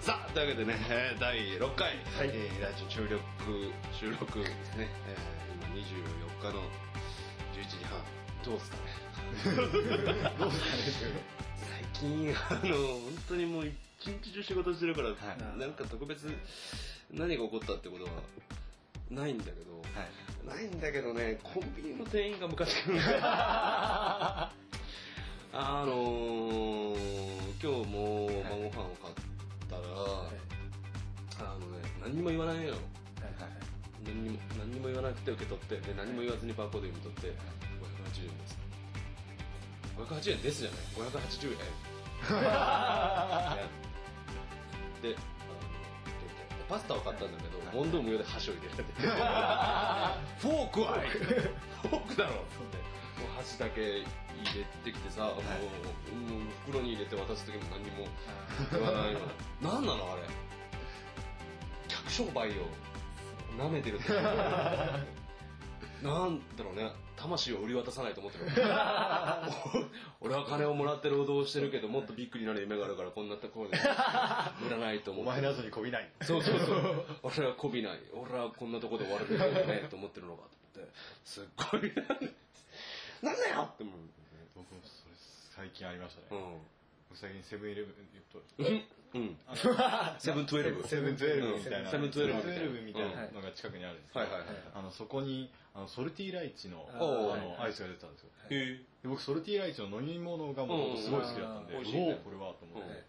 さあというわけでね、えー第6回、えーラジオ収録収録ですね、えー今24日の11時半。どうですかね？どうですかね？最近あの本当にもう一日中仕事してるから、はい。なんか特別何が起こったってことはないんだけど、ないんだけどねコンビニの店員が昔から。あのー、今日も晩ご飯を何にも言わないのよ。はいはい何にも何にも言わなくて受け取ってで何も言わずにバーコード読み取って580円です。580円ですじゃない。580円。であのパスタを買ったんだけど問答無用で箸を入れられて。フォークはフォークだろ。っつってもう箸だけ入れてきてさ、もうもう袋に入れて渡す時も何にも言わないの 何なのあれ。客商売を舐めてるって なんだろうね。魂を売り渡さないと思ってる。俺は金をもらって労働してるけどもっとビッグになる夢があるからこんなところで 売らないと思ってお前の後にこびない。そうそうそう。俺はこびない。俺はこんなところで終わるべきだよねと思ってるのかと思って。すっごい。なんだよって思う。僕もそれ最近ありましたね、うん。僕最近セブンイレブンとうん。セブントゥエルブ。セブントゥエルブみたいな。セブントゥエルブみたいな。のが近くにあるんですけど、はいはいはいあのそこにあのソルティーライチのあのアイスが出てたんですよ。へえで僕ソルティーライチの飲み物がもうすごい好きだったんで、うんお美味しいねおこれはと思っうんて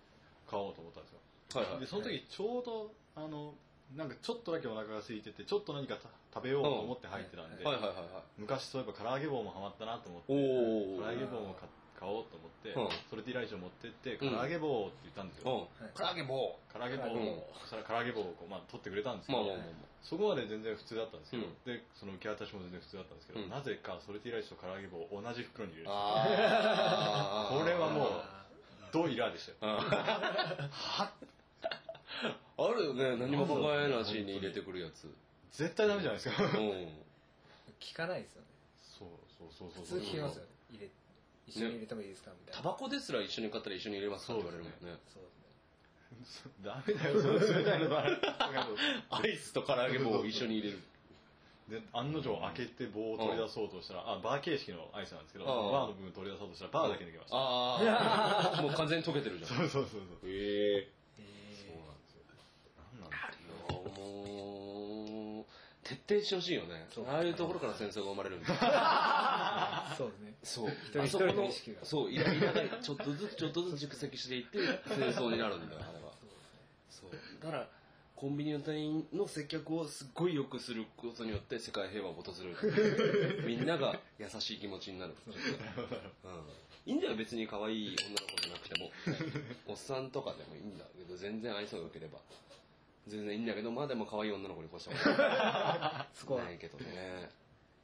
買おうと思ったんですよ、はいはい。でその時ちょうどあのなんかちょっとだけお腹が空いててちょっと何かた食べようと思って入ってたんで、はいはいはいはい。昔そういえば唐揚げ棒もハマったなと思って唐揚げ棒も買買おうと思って、うん。ソルティーライチを持ってって唐揚げ棒って言ったんですよ、うん。唐揚げ棒。唐揚げ棒。うん。を、そしたら唐揚げ棒をこう、まあ、取ってくれたんですけど、まあまあまあまそこまで全然普通だったんですけど、うん。でその受け渡しも全然普通だったんですけど、うん。なぜかソルティーライチと唐揚げ棒を同じ袋に入れるあー。これはもうドイラーでしたよ。あるよね何も考えなしに入れてくるやつ。絶対ダメじゃないですか、うん。聞かないですよね。そうそうそうそう。普通聞きますよね入れ一緒に入れてもいいですかみたいな。タバコですら一緒に買ったら一緒に入れますかって言われるもんね。そうですね。ダメだよその冷たいのとアイスと唐揚げ棒を一緒に入れる。で案の定開けて棒を取り出そうとしたら、あバー形式のアイスなんですけど、うん。バーの部分取り出そうとしたらバーだけ抜けました、ああもう完全に溶けてるじゃん。そうそうそうそう。へえそうなんですよなんなんだもう徹底してほしいよね。ああいうところから戦争が生まれるんだ そうね。そう。あそこのそういらいらないちょっとずつちょっとずつ蓄積していって戦争になるんだよあれはそうだからコンビニの店員の接客をすっごい良くすることによって世界平和を訪れる。みんなが優しい気持ちになる、うん、いいんだよ別に可愛い女の子じゃなくても。おっさんとかでもいいんだけど全然愛想が良ければ全然いいんだけどまあでも可愛い女の子に越したことは そこは。ないけどね。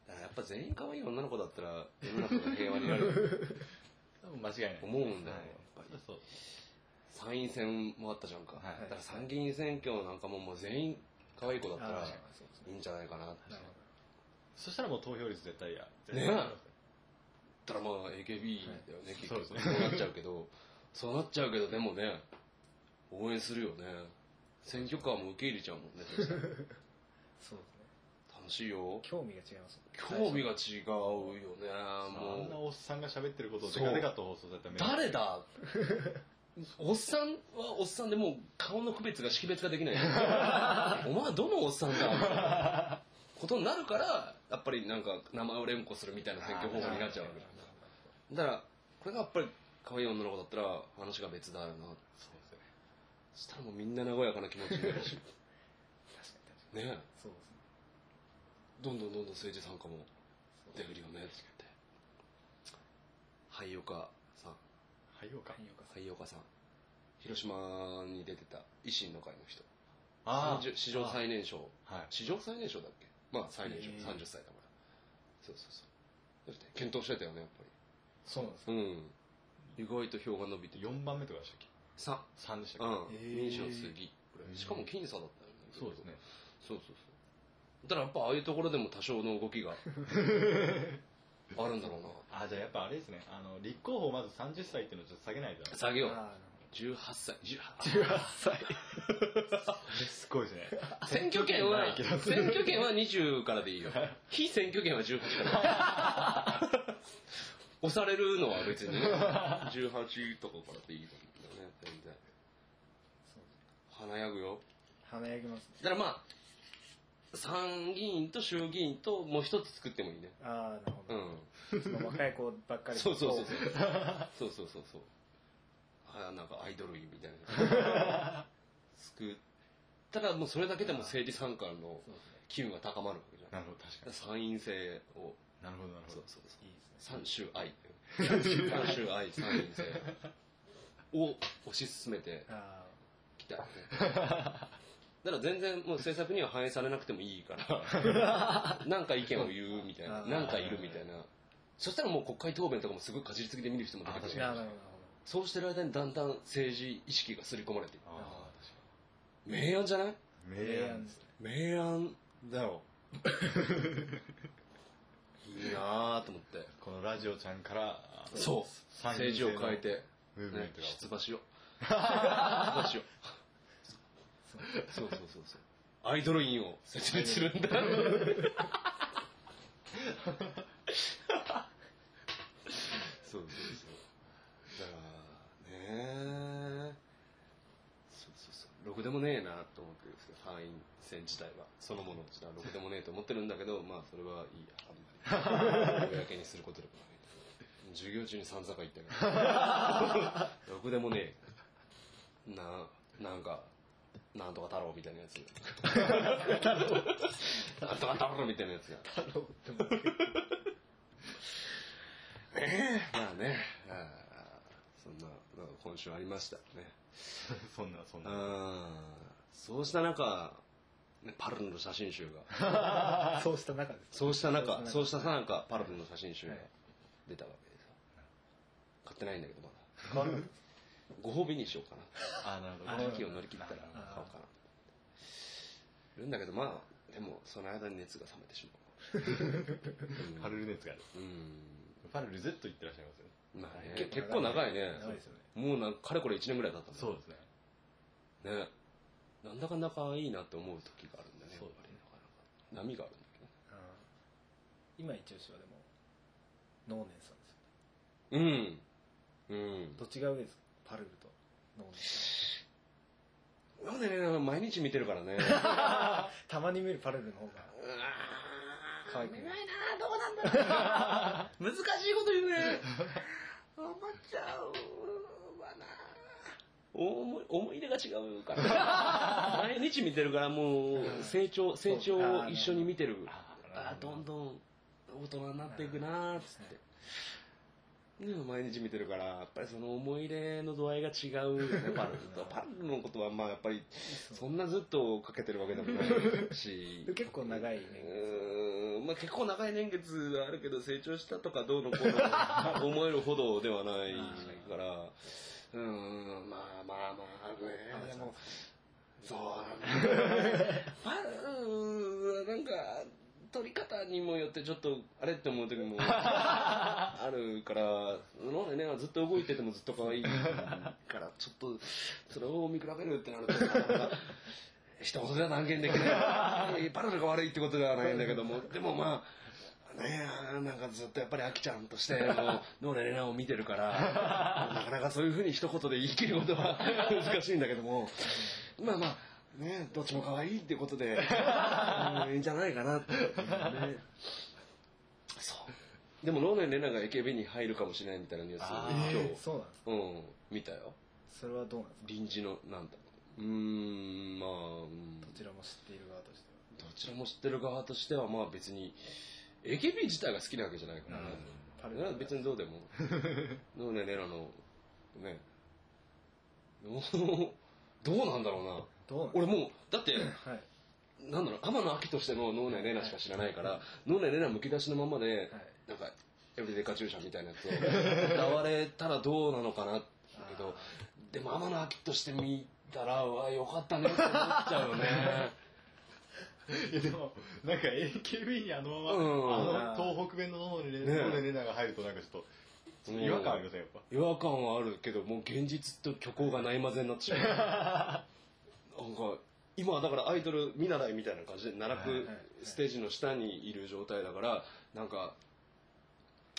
だからやっぱ全員可愛い女の子だったら世の中が平和になる多分間違いない。思うんだよはい。やっぱり。そう参院選もあったじゃんか、はい。だから参議院選挙なんかももう全員可愛い子だったらいいんじゃないかなって。そしたらもう投票率絶対や絶ねえ。たらまあ AKB だよね、結局そうですね。そうなっちゃうけど。そうなっちゃうけどでもね応援するよね選挙カーも受け入れちゃうもんね そうですね。楽しいよ。興味が違います。興味が違うよねあんなもうおっさんが喋ってることをデカデカと放送されたら誰だ？おっさんはおっさんでもう顔の区別が識別ができない。お前はどのおっさんだ？みたいなことになるからやっぱりなんか名前を連呼するみたいな選挙方法になっちゃうわけだから。これがやっぱり可愛い女の子だったら話が別だよな。そうしたらもうみんな和やかな気持ちになるし。確かに確かに。ね。そうですね。どんどんどんどん政治参加も出るよねってはい岡さん。はいようか。はいよかはい岡さん。広島に出てた維新の会の人。あ30史上最年少。はい。史上最年少だっけ？まあ最年少。へー30歳だから。そうそうそう。だって検討してたよねやっぱそうなんですりうん。意外と票が伸びて4番目とかでしたっけ？3 3でしたっうん。民主しかも僅差だったよね。けそうですね。そうそうそう。だからやっぱああいうところでも多少の動きが あるんだろうな。あじゃあやっぱあれですね。あの立候補をまず30歳っていうのをちょっと下げないと下げよう。あーなる18歳。18 18歳。すごいですね。選挙権は選挙権は20からでいいよ。非選挙権は18から押されるのは別にね。18とかからでいいと思全然。そう。華やぐよ。華やぎますね。だからまあ参議院と衆議院ともう一つ作ってもいいね。ああなるほうど、んそ若い子ばっかり。そうそうそうそう。そう。そうそうそうあなんかアイドルみたいな。作ったらもうそれだけでも政治参加のそうで機運が高まるわけじゃななるほど確かに。参院制を。なるほどなるほそうどそうそう。いいですね。三州愛。三州愛三院制。を推し進めてあきただから全然もう政策には反映されなくてもいいから。なんか意見を言うみたいな。なんかいるみたいな。そしたらもう国会答弁とかもすごいかじりつきで見る人も出てくるあ。しそうしてる間にだんだん政治意識が刷り込まれていく。明暗じゃない？明暗ですね。明暗だよ。いいなぁと思って。このラジオちゃんから、そう。政治を変えて。ねムーブメントが。出馬しよう。出馬しよう。そうそうそうそう。アイドル院を設立するんだ。そうそうそう。だからねそうそうそう。ろくでもねえなと思ってるんですよ参院選自体は。そのもの自体はろくでもねえと思ってるんだけどまあそれはいいや。あんまり。公にすることでもない授業中にさんざか言ったけどろくでもねえ。ななんかなんとか太郎みたいなやつ。なんとか太郎みたいなやつが。太郎ってもまあね。あーそんなのが今週ありましたね。そんな、そんな。うんそうした中、ね、パルルの写真集が。そうした中です。そうした中そうした中。中パルルの写真集がはい。出たわけってないんだけど。まだご褒美にしようかな。あ、なるほど。この時期を乗り切ったら買おうあかな。いるんだけどまあでもその間に熱が冷めてしまう。パルル熱がある。うん。パルル Z 行ってらっしゃいますよね。まあね結構長いね。長いですよね。もうなんかかれこれ1年ぐらい経ったそうですね。ね。なんだかんだかいいなって思う時があるんだね。そうやっぱりなかなか波があるんだけどね。うん今一押しはでも、能年さんですよ。うんうん。どっちが上です。かパルルと。なんでね毎日見てるからね。たまに見るパルルの方が。可愛くない？などうなんだろう。難しいこと言うね。思っちゃうわな。思い思い入れが違うから。毎日見てるからもう成長成長を一緒に見てる。あどんどん大人になっていくなーっつって毎日見てるからやっぱりその思い入れの度合いが違う。よね。パルルとパルルのことはまあやっぱりそんなずっとかけてるわけでもないし。で結構長いね。うーん。まあ、結構長い年月はあるけど成長したとかどうのこうの思えるほどではないから。うーん。まあまあまあね。でもそう。なんだパルはなんか取り方にもよってちょっとあれって思う時も あるからなんでねずっと動いててもずっと可愛いからちょっとそれを見比べるってなると一言では断言できない。パルルが悪いってことではないんだけども。でもまあねえなんかずっとやっぱりアキちゃんとして のノーレレナを見てるからなかなかそういうふうに一言で言い切ることは 難しいんだけども。まあまあねどっちも可愛いってことで。うんいいんじゃないかなって、ね、そうでもノーレレナが AKB に入るかもしれないみたいなニュースあ今えー日、そうなんですか。うん、見たよ。それはどうなんですか？臨時のなんだ。ろううーんまあ、うん。どちらも知っている側としては。どちらも知ってる側としてはまあ別に AKB 自体が好きなわけじゃないからね、パルね別にどうでも。どうねレナのね。どうなんだろうなどう俺もうだってかはい。なんだろう天野秋としての能年レナしか知らないから能年レナむき出しのままではい。なんかエブリデイカチューシャみたいなやつを歌われたらどうなのかなけどでも天野秋として見たらうわよかったねって思っちゃうよね。いやでも、なんか AKB にあのまま、うん。あの東北弁のノーネレナが入るとなんかちょっと、うん。違和感ありませんやっぱ。違和感はあるけどもう現実と虚構がない混ぜになってしまう なんか今はだからアイドル見習いみたいな感じで奈落ステージの下にいる状態だからなんか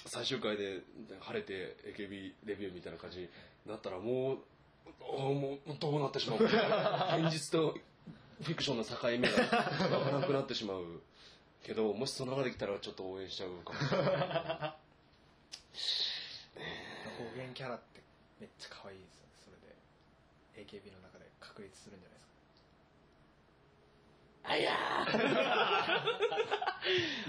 最終回で晴れて AKB レビューみたいな感じになったらもうもうどうなってしまう現実とフィクションの境目が分からなくなってしまうけどもしその流れできたらちょっと応援しちゃうかも。しれない方言キャラってめっちゃ可愛いですよね。それで AKB の中で確立するんじゃないあい。や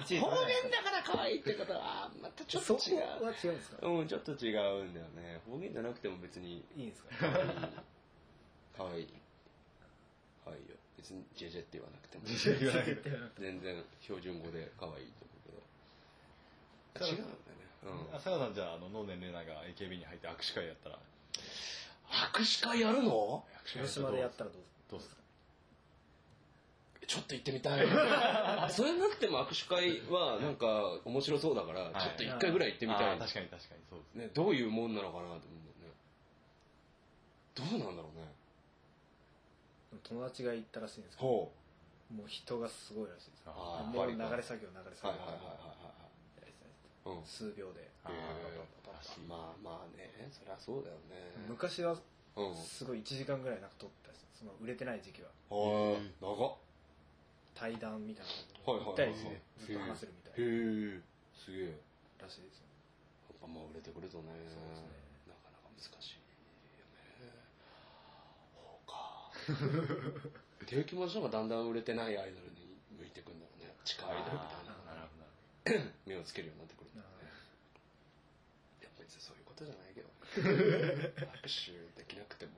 一位方言だから可愛いってことはまたちょっと違そこは違うんですか？ううんちょっと違うんだよね。方言じゃなくても別にいいんですか？可愛い。可愛いよ。別にジェジェって言わなくても。言わなくて全然標準語で可愛いと思うけど。違うんだよね。うん。佐賀さんじゃああの能年玲奈が AKB に入って握手会やったら。握手会やるの？広島でやったらどうどうですかちょっと行ってみたい。それなくても握手会はなんか面白そうだからはい。ちょっと一回ぐらい行ってみたい。あー。確かに確かにそうですね。ね、どういうもんなのかなと思うね。どうなんだろうね。友達が行ったらしいんですけどほもう人がすごいらしいです。ああーもう流れ作業流れう作業。はいはいはいはいやりはい。うん。数秒で。まあまあねそりゃそうだよね。昔はうん。すごい1時間ぐらいなんか撮ったりその売れてない時期は。はい長っ対談みたいな。はいはいはい行ったりしてずっと話せるみたいな。へえすげえ。やっらしいですよぱまあ売れてくるとね。そうですね。なかなか難しいよね。ほうかっていう気持ちの方がだんだん売れてないアイドルに向いてくんだろうね。地下アイドルみたいな。なるほどなる 目をつけるようになってくるんだなよねいや別にそういうことじゃないけど。握手できなくても。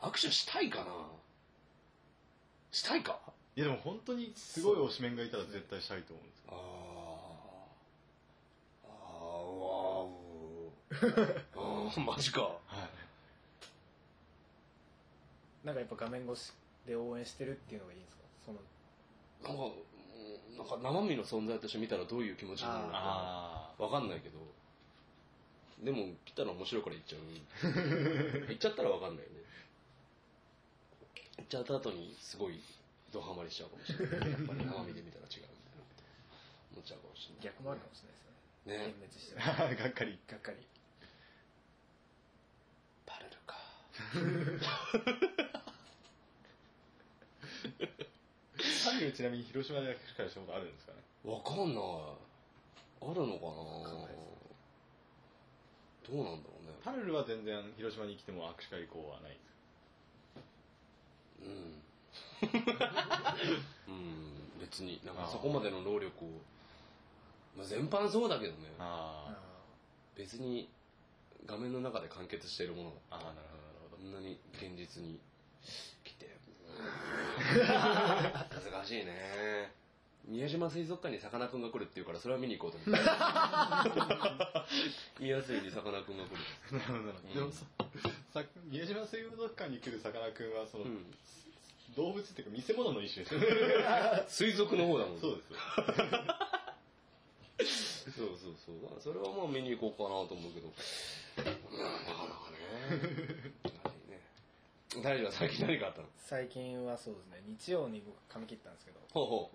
握手したいかな？したいか？いやでも本当にすごい推しメンがいたら絶対したいと思うんですけあどー。あーわー。あ ーマジか。はい。なんかやっぱ画面越しで応援してるっていうのがいいんですか？その。なんかうんなんか生身の存在として見たらどういう気持ちになるのかあわかんないけど。でも来たら面白いから行っちゃう。行っちゃったらわかんないよね。行っちゃった後にすごいドハマりしちゃうかもしれない。やっぱり生身で見たら違うみたいなこと思っちゃうかもしれない。逆もあるかもしれないですよね。ね。幻滅して。がっかり。がっかり。バレるか。サミュちなみに広島で握手会したことあるんですかね？わかんない。あるのかな？どうなんだろうね。パルルは全然広島に来ても握手会以降はないですうんうん。別になんかそこまでの労力を、まあ、全般そうだけどね。あ別に画面の中で完結しているもの。だあなるほどなるほこんなに現実に。来て。難しいね。宮島水族館にさかなクンが来るっていうからそれは見に行こうと思って。言 いやすいにさかなクンが来る。どなるほど。なるほど、うん。でもささ宮島水族館に来るさかなクンはその、うん動物っていうか見せ物の一種です。よ ね水族の方だもんそうです。よそうそうそうまあそれはまあ見に行こうかなと思うけど。なかなかね。ね。大丈夫最近何かあったの？最近はそうですね。日曜に僕髪切ったんですけど。ほうほ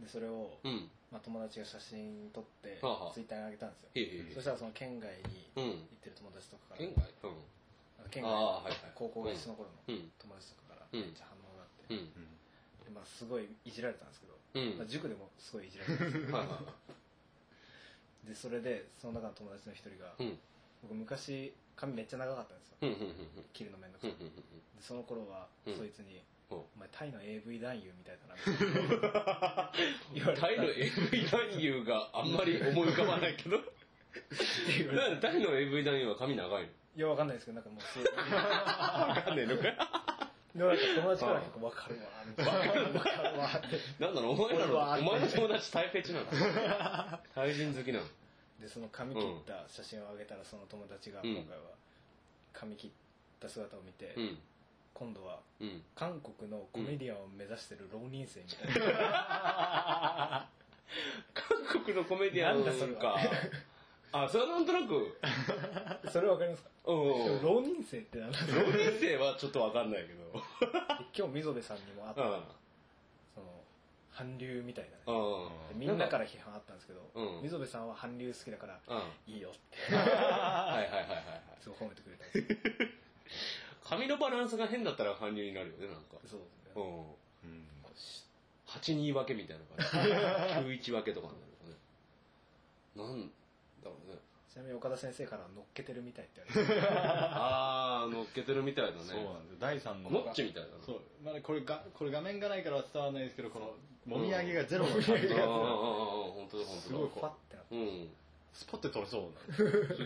でそれを、ううん。まあ、友達が写真撮ってはあはあ。ツイッターに上げたんですよ。そしたらその県外にうん行ってる友達とかから県外うん。県外はいはい。高校が一緒の頃のうん。友達とかからうん。めっちゃ反応うん。でまあ、すごいいじられたんですけど、うん。まあ、塾でもすごいいじられたんですよ。はいはでそれでその中の友達の一人が、いうん。僕昔髪めっちゃ長かったんですよ。うんうんうん切るのめんどくさい、うんうんうんでその頃は、うん。そいつにほう「お前タイの AV 男優みたいだな」タイの AV 男優があんまり思い浮かばないけど。タイの AV 男優は髪長いの？いやわかんないですけどなんかもうそう わかんねえのかでもなんか友達から結構わかるわみたいなわかるわって。なんだろうお前らのお前の友達タイフェチな。のタイ人好きなのでその髪切った写真をあげたらその友達がうん。今回は髪切った姿を見て、うん。今度はうん。韓国のコメディアンを目指してる浪人生みたいな、韓国のコメディアンなんだそれは。かあ、それはなんとなく、それわかりますか？うんうんうん。でも浪人生ってなんだ浪人生はちょっとわかんないけど。今日溝部さんにもあった、うん。その韓流みたいなねうん。でみんなから批判あったんですけど、うん溝部さんは韓流好きだからうん。はいいいよって はいはいはいはい。すごい褒めてくれたんですよ髪のバランスが変だったら韓流になるよね、なんか。そうですねうん。うん8、2分けみたいな感じ。9、1分けとかになるよね。なんだろうね。ちなみに岡田先生からは乗っけてるみたいって言われてあー、乗っけてるみたいだね。そうなんですよ。第3のノッチみたいだな。そう、まだこれがこれ画面がないからは伝わらないですけどこのもみあげがゼロの感じうんうん。うんうん、が本当だ本当だ。すごいこパッてなってうん。スポッて取れそうな。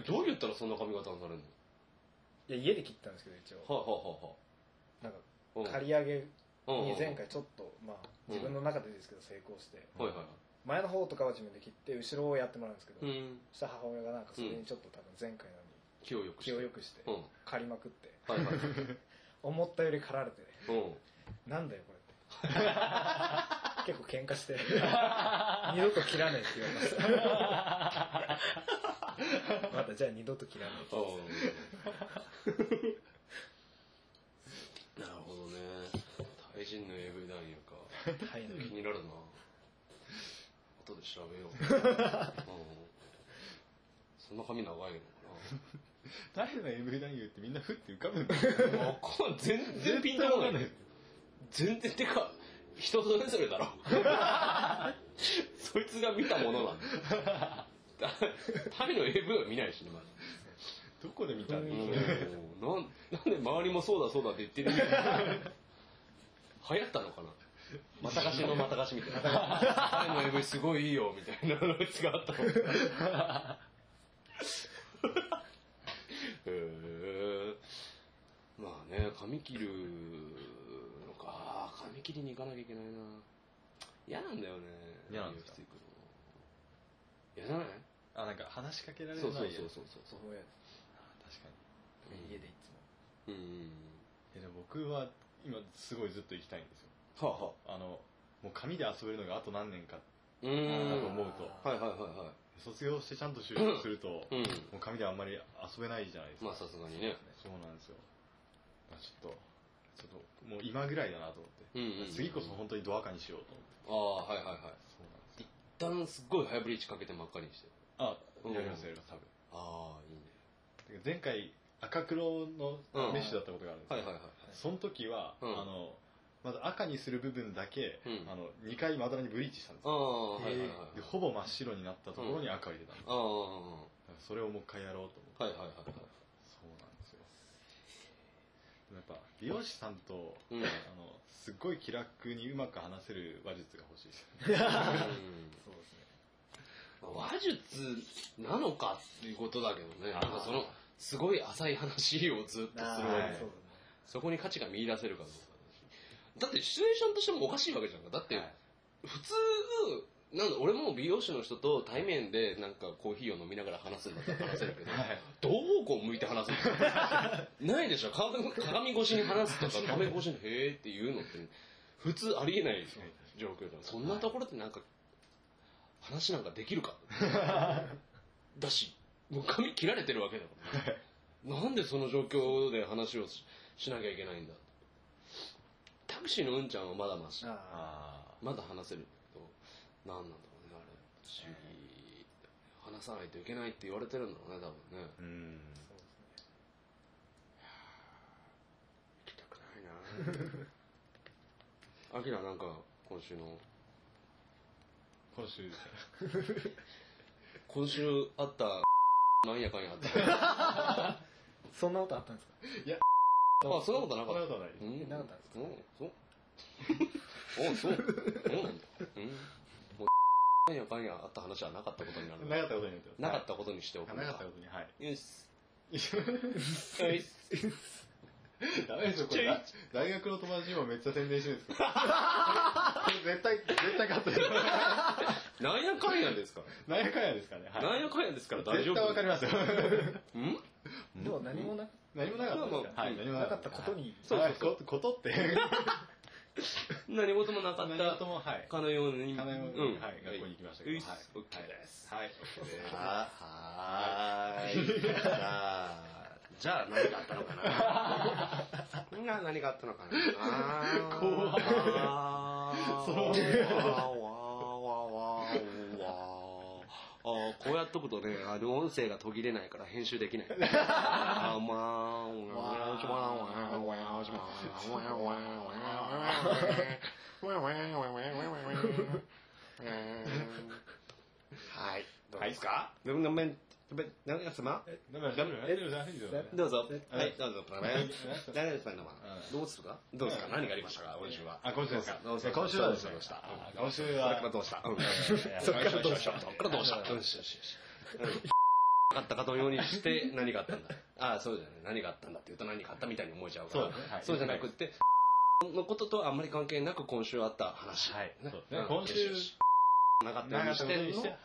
どう言ったらそんな髪型になるの？いや家で切ったんですけど一応。はあ、はあはなんかあはあ、刈り上げうんに前回ちょっとまあ自分の中でですけど成功して。はいはいはい。前の方とかは自分で切って後ろをやってもらうんですけど、うん。そしたら母親がなんかそれにちょっと多分前回のよ気をよくして。うに気を良くしてうん。刈りまくってはいはい。思ったより刈られてうん。なんだよこれって結構喧嘩して二度と切らねえって言われましたまたじゃあ二度と切らねえってなるほどね。タイ人の AV 男優か。はい気になるな。後で調べよう。うん。そんな髪長いのか 誰の AV 男優ってみんなふって浮かぶんですよ全然ピンとこない。全然てか人それぞれだろ。そいつが見たものなんだ。タイの AV は見ないしねまずどこで見たんですうんかなんで周りもそうだそうだって言ってる流行ったのかな またがしのまたがしみたいな。タイの AV すごいいいよみたいなやつがあったの。へえまあね髪切るのか。髪切りに行かなきゃいけないな。嫌なんだよね。嫌なんですか嫌じゃない？あなんか話しかけられないそうそうそうそうそう。そうや確か家でいつも。うん。えでも僕は今すごいずっと行きたいんですよはあはあ。あのもう紙で遊べるのがあと何年か。だと思うと。はいはいはいはい。卒業してちゃんと就職すると、うん。もう紙であんまり遊べないじゃないですか、まあさすがにね。そうなんですよ。ちょっとちょっともう今ぐらいだなと思って、うんうんうん。次こそ本当にドアカにしようと思って。ああはいはいはい。そうなんです一旦すっごいハイブリーチかけて真っ赤にして。あうんやりますやります多分。ああいいね。前回赤黒のメッシュだったことがあるんですよ、はいはいはい。その時は、うん。あのまず赤にする部分だけ、うん。あの2回まだらにブリーチしたんですあよあはいはいはいでほぼ真っ白になったところに赤を入れたんです、ああ。だからそれをもう一回やろうと思って、はいはいはいはい。そうなんですよ。でもやっぱ美容師さんと、うん。あのすっごい気楽にうまく話せる話術が欲しいですうん。そうですね。話術なのかっていうことだけどね。なんかそのすごい浅い話をずっとするわけあで。ーそうそこに価値が見出せるかどうかだってシチュエーションとしてもおかしいわけじゃんか。だって、はい。普通なんだ俺も美容師の人と対面でなんかコーヒーを飲みながら話すんだったら話せるけど、はい。どうこう向いて話すの？ないでしょ。鏡鏡越しに話すとか画面越しに「へえ」って言うのって。普通ありえない状況だそんなところでなんか話なんかできるか？だしもう髪切られてるわけだから、ね、なんでその状況で話をししなきゃいけないんだ？タクシーのうんちゃんはまだましああまだ話せるけど何なんだろうねあれ。不思議。話さないといけないって言われてるんだろうね多分ね。ーうんあそうですね。行きたくないなアキラなんか今週の今週ですね今週あったなんやかんやあった。そんなことあったんですか？あそんなことなかった。そんなことはないうん。なかったんですか？うんそう。おそう。そうなんだ。うん。もうなんやかんやあった話はなかったことになるなかったことになってます。なかったことにしておくはいなかったことにはい。よし。よし。ダメですよこれ。だ大学の友達にもめっちゃ宣伝してるんです 絶対絶対カットですなんやかんやですか？なんやかんやですかね。はい。なんやかんやですから大丈絶対わ夫かりますよ。うん？でも何もな何もなかった、はい、何もなかったことに。そうそうそう。ことって。何事もなかった。かのように。かのように、うん、はい、学校に行きましたけど。はい、です。はい。はい。じゃあ、何があったのかな？何 があったのかな？怖。そう。あこうやっとくとねあの音声が途切れないから編集できない。あまあおやおおやおやおおやおやおやおやおやおやおやおやおやおや、はい、い、どうぞ。何ですか、生どうするか？どうですか？何がありましたか？今週は。あ、今週ですか？どうぞ。今週はですねどうしたあ今週それかはらどうした？うん。そっからどうした？そっからどうした？よしよしよし。かったかのようにして何があったんだ？ああそうじゃない何があったんだって言うと何があったみたいに思えちゃうから。そうじゃなくってのこととあんまり関係なく今週あった話。はい。今週なかったようにして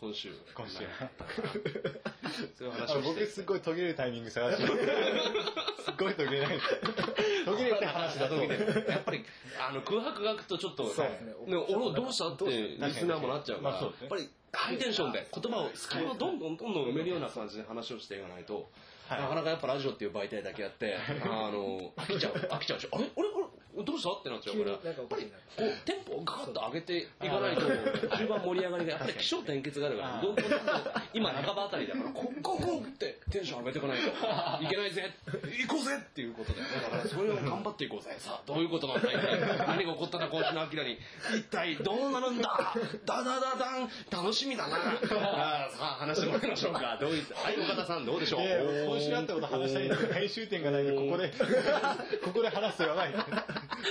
今週。今週。そういう話僕すっごい途切れるタイミング探して。すっごい途切れない。です途切れて話だと。やっぱりあの空白が空くとちょっとそうですね。ね俺どうしたってリスナーもなっちゃうからやっぱりハイテンションで言葉を隙間をどんどんどんどん埋めるような感じで話をしていかないとはい。なかなかやっぱラジオっていう媒体だけやってあの飽きちゃう飽きちゃうしあれ？あれ？あれ？どうした？ってなっちゃうから。急になんかおかしいなこうテンポをガーッと上げていかないと。中盤盛り上がりがやっぱり気象転結があるからどんどん今半ばあたりだからコンコンコンってテンション上げていかないと。いけないぜ行こうぜっていうことでだからそれを頑張っていこうぜ。さあどういうことなんだ一体何が起こったんだ今週のアキラに。一体どうなるんだ？ダダダダン。楽しみだな。あーさあ話してもらいましょうか。どういった？はい岡田さんどうでしょう？今週あったこと話したいんですけど編集点がないんでここでここで話すとやばい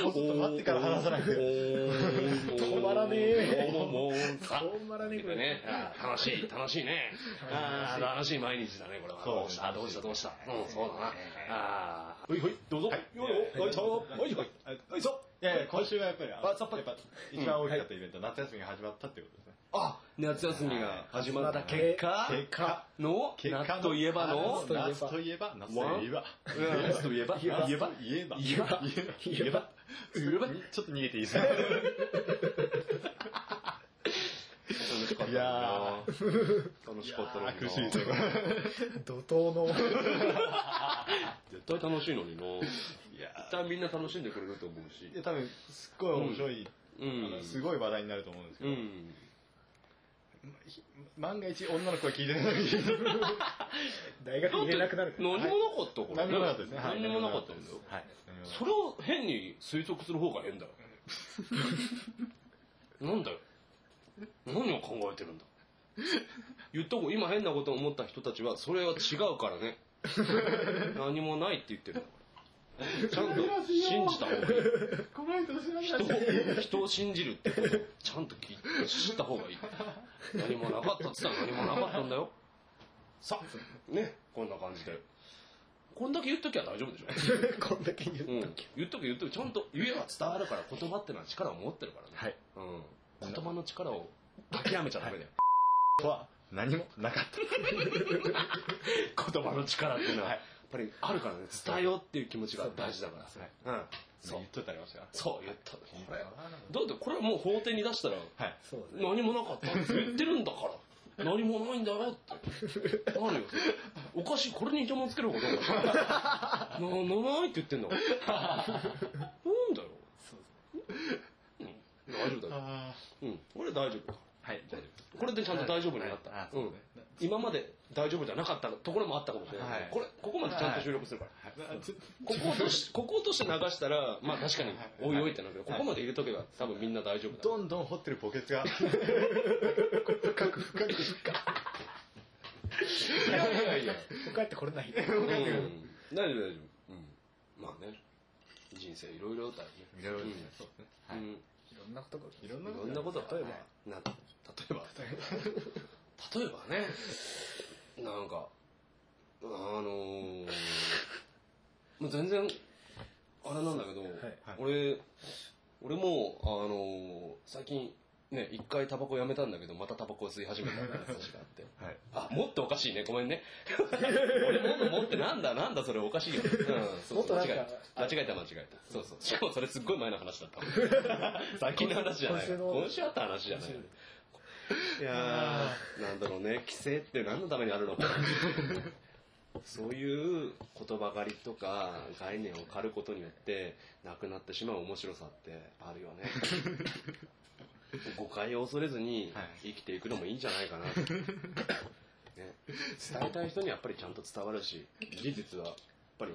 もうちょっと待ってから話さないと止まらねえ。もうもうさ止まらねえこれ。ね、楽しい、楽しいね。あー楽しい。毎日だね、これは。どうした、どうした、どうした。うん、そうだな。あー。はいはいどうぞ。はい。よいとはいはい。はいそういやいや今週はやっぱりあやっぱ一番大きかったイベント夏休みが始まったってことですねあ、夏休みが始まった。はい結果？結果。の、結果夏といえばの、夏といえば。夏といえば？うん夏といえば、言えば？言えば、言えば。言えば。言えば。言えば、ちょっと逃げていいですか？楽しかったいや楽しかったのにな。苦しいね怒涛の絶対楽しいのにな。いや絶対みんな楽しんでくれると思うし。い。や多分すっごい面白い。すごい話題になると思うんですけど、うん。万が一女の声聞いてるのに 大学入れなくなる何もなかったから何もなかったですねはい何にもなかったんだよ。はいそれを変に推測する方が変だよ。なんだよ。何を考えてるんだ。言った方今変なことを思った人たちは、それは違うからね。何もないって言ってるんだから。ちゃんと信じた方がいい。人を人を信じるってことをちゃんと聞い知った方がいい。何もなかったって言ったら何もなかったんだよ。さあ、ね、こんな感じで。こんだけ言っときゃ大丈夫でしょ。こんだけ言うんっとき、言っとけ言っとけちゃんと言えば伝わるから言葉ってのは力を持ってるからね、はい。うん、言葉の力を諦めちゃダメだよ。は何もなかった。言葉の力っていうのは。やっぱりあるからね伝えようっていう気持ちが大事だから。はい。うん。そう。言っといてありましたそう言ったこれだってこれはもう法廷に出したらはい。そう何もなかったって 言ってるんだから。何もないんだよって。なるよ。おかしい。これにイチャモンつける方がどうだ なないって言ってんだ。からなんだよ。うん。大丈夫だよ。あうん、俺大丈夫はい大丈夫これでちゃんと大丈夫になった、はい。あううね今まで大丈夫じゃなかったところもあったかもしれない、はい。これここまでちゃんと収録するから、はい。こことしこことして流したらまあ確かにおいおいってなるけど、ここまで入れとけば多分みんな大丈夫だ、どんどん掘ってるポケツが。深く深く深いやいやいや、帰ってこれないうん、大丈夫大丈夫、うん、まあね人生いろいろだよねく。いろいろですねそうですねはいうんいろんなことがいろんないろんなことが例えばな例えば例えばねなんかあのー、もう全然あれなんだけど、はい俺俺もあのー最近ね、一回タバコやめたんだけど、またタバコを吸い始めたって話があって。はい。あ、もっとおかしいね。ごめんね。俺もっともってなんだなんだそれおかしいよ。うん、そうもっとなんか間違えた。間違えた間違えた。そうそう。しかもそれすっごい前の話だった。最近の話じゃない。今週あった話じゃない。いやー、なんだろうね。規制って何のためにあるのか。そういう言葉狩りとか概念を狩ることによってなくなってしまう面白さってあるよね。誤解を恐れずに生きていくのもいいんじゃないかな。ね、伝えたい人にはやっぱりちゃんと伝わるし、事実はやっぱり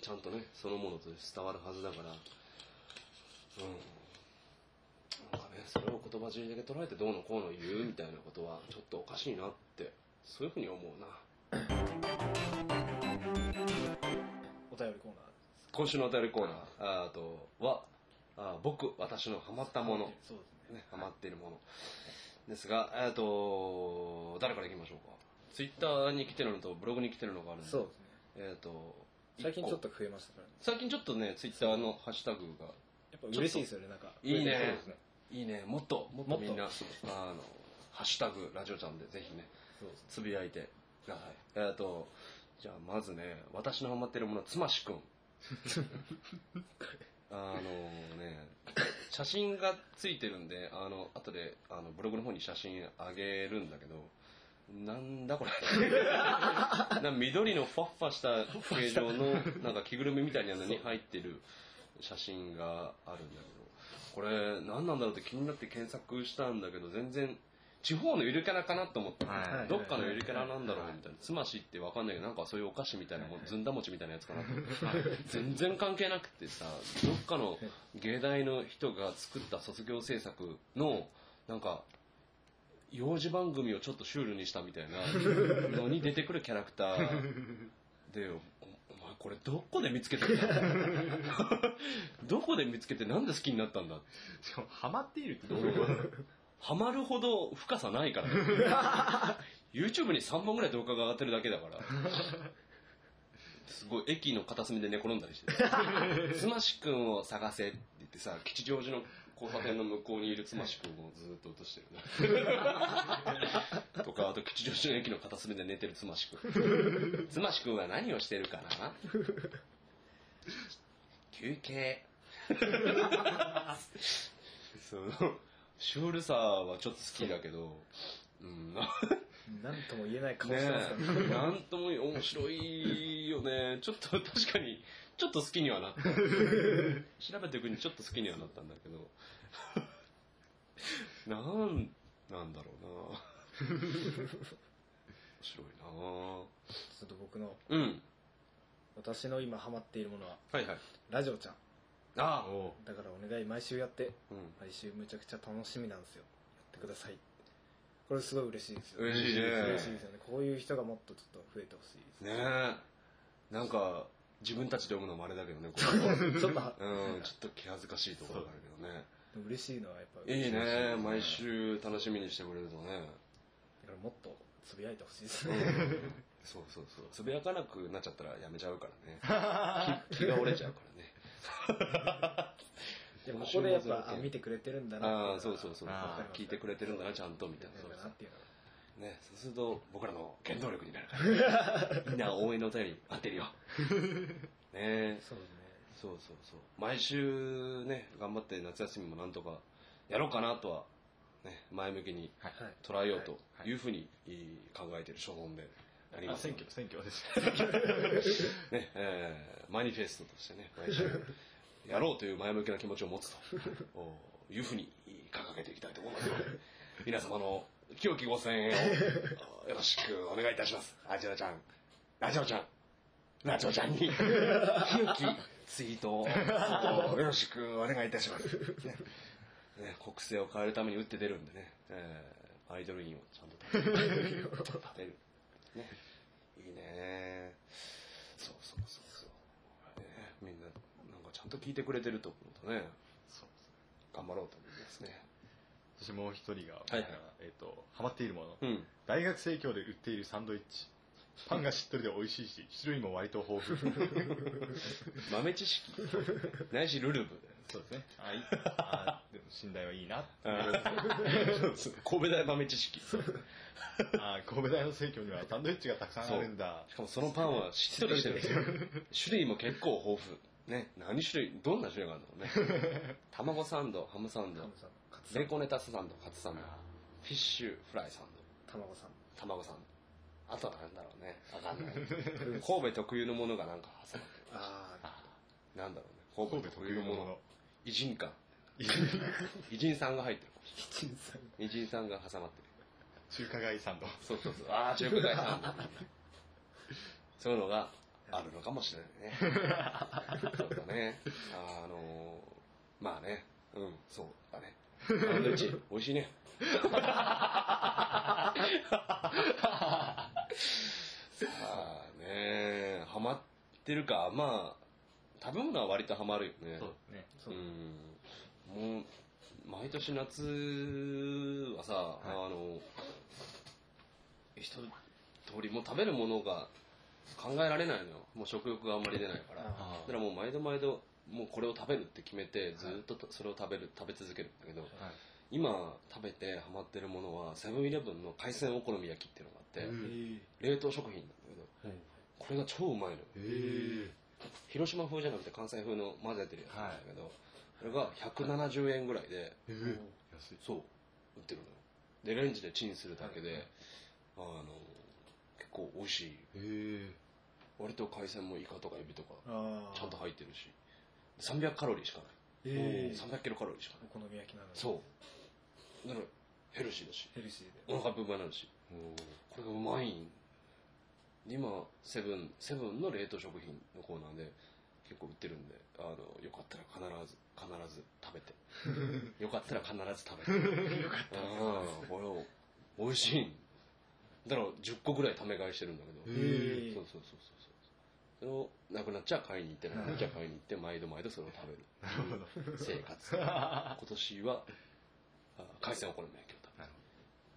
ちゃんとね、そのものとして伝わるはずだから、うん。かね、それを言葉尻だけ捉えてどうのこうの言うみたいなことはちょっとおかしいなって、そういうふうに思うな。お便りコーナー今週のお便りコーナー、あーとは、あー僕、私のハマったもの、そうですね。ね、ハマっているもの。ですが、えっと、誰からいきましょうか？ツイッターに来てるのとブログに来てるのがあるんで、そうですね。えっと、最近ちょっと増えましたからね。最近ちょっとね、ツイッターのハッシュタグが、やっぱ嬉しいですよねなんか。いいね。ねいいね、もっと、もっと。とみんな、あの、ハッシュタグ、ラジオちゃんでぜひね、つぶやいて。ください。えっと、じゃあまずね、私のハマってるものは、つましくん。あのね、写真がついてるんで、あの、後で、あの、ブログの方に写真あげるんだけど、なんだこれ。緑のファッファした。形状の、なんか着ぐるみみたいなのに入ってる写真があるんだけど、これ何なんだろうって気になって検索したんだけど、全然、地方のゆるキャラかなと思って、はい。どっかのゆるキャラなんだろうみたいな。つましってわかんないけど、なんかそういうお菓子みたいなもん、ずんだ餅みたいなやつかなと思って。全然関係なくてさ、どっかの芸大の人が作った卒業制作の、なんか、幼児番組をちょっとシュールにしたみたいなのに出てくるキャラクターで、これどこで見つけてんだ？どこで見つけてなんで好きになったんだ？しかも、ハマっているってどういうこと？ハマるほど深さないから、YouTube に3本ぐらい動画が上がってるだけだから。すごい駅の片隅で寝転んだりして。つましくんを探せって言ってさ、吉祥寺の交差点の向こうにいるつましくんをずっと落としてるね。とか、あと吉祥寺の駅の片隅で寝てるつましくん。つましくんは何をしてるかな？休憩。その、シュールさはちょっと好きだけど、うん、ななんとも言えない顔してますねなんとも面白いよね。ちょっと確かに、ちょっと好きにはなった。調べていくにちょっと好きにはなったんだけど。なん、なんだろうな。面白いなちょっと僕のうん。私の今ハマっているものははいはい。ラジオちゃんああ。おだからお願い毎週やってうん。毎週むちゃくちゃ楽しみなんですよやってくださいこれすごい嬉しいですよ嬉しいね嬉しいですよねこういう人がもっとちょっと増えてほしいですねえ。なんか、自分たちで読むのもあれだけどね、こ ちょっとれうん、ちょっと気恥ずかしいところがあるけどね。でも嬉しいのはやっぱいい嬉しだね。毎週楽しみにしてくれるとね。からもっとつぶやいてほしいですねうんそうそうそう。つぶやかなくなっちゃったらやめちゃうからね。気気が折れちゃうからね。でもここでやっぱあ見てくれてるんだなああ、そうそうそう。あ聞いてくれてるんだな、ちゃんと、みたいな。そうだなっていうね、そうすると僕らの原動力になるから。みんな応援のお便り待ってるよ。ねそうですねそうそうそう。毎週ね、頑張って夏休みもなんとかやろうかなとは、ね、前向きに捉えようとはいいうふうに考えている所存でありあ、ます。選挙、選挙です。ね、えーマニフェストとしてね、毎週やろうという前向きな気持ちを持つとおいうふうに掲げていきたいと思いますので、皆様の清きご声援を。よろしくお願いいたします。あちらちゃん、ラジオちゃん、ラジオちゃんに。清きツイートをよろしくお願いいたします。ね。ね、国政を変えるために打って出るんでね、えーアイドル院をちゃんと。立てる。立てるね、いいね。そうそうそうそう、ね、みんななんかちゃんと聞いてくれてると思うとね。そう。頑張ろうと思いますねそしてもう一人が、はいはいえっ、と、ハマっているもの。うん大学生協で売っているサンドイッチ。パンがしっとりで美味しいし、種類も割と豊富。豆知識ないしルルブそうですね。あ。あ、でも寝台はいいな。神戸大豆知識あ、神戸大の生協にはサンドイッチがたくさんあるんだ。しかもそのパンはしっとりしてるんですよ種類も結構豊富ね何種類どんな種類があるんだろうね 卵サンドハムサンドハムさんカツさんベーコンレタスサンドカツサンド。フィッシュフライサンド。卵さん卵サンド。あとはなんだろうね。わかんない。神戸特有のものがなんか挟まってる。あなんだろうね。神戸特有のもの。偉人感。偉人。さんが入ってる。あ金さん。偉人さんが挟まってる。中華街サンド。そうそうそう。ああ中華街さん そういうのがあるのかもしれないね。そうだね。あのまあね。うんそうだねサンドイッチ美味しいね。さ あねハマってるか。まあ食べ物は割とハマるよね。そうね。そう。うん。もう毎年夏はさ、あの一通りもう食べるものが考えられないのよ。もう食欲があんまり出ないから。だあからもう毎度毎度もうこれを食べるって決めてずっとそれを食べる食べ続けるんだけどはい。今食べてハマってるものはセブンイレブンの海鮮お好み焼きっていうのがあって、冷凍食品なんだけどこれが超うまいのよ。へ広島風じゃなくて関西風の混ぜてるやつなんだけど、これが170円ぐらいで安い。そう。売ってるのよ。でレンジでチンするだけで、あの結構美味しい。割と海鮮もイカとかエビとかちゃんと入ってるし300カロリーしかない、ええ300キロカロリーしかない。お好み焼きなのに。そう。だからヘルシーだし。ヘルシーおで腹いっぱいになるし。これがうまい。ん今セブンセブンの冷凍食品のコーナーで結構売ってるんであのよかったら必ず必ず食べて。よかったら必ず食べて。よかった。らこれを美味しい。だから10個ぐらいため買いしてるんだけど。そうそうそうそうそれをなくなっちゃ買いに行ってなくなっちゃ買いに行って毎度毎度それを食べる。生活。今年はあ海鮮お好み焼きを食べなる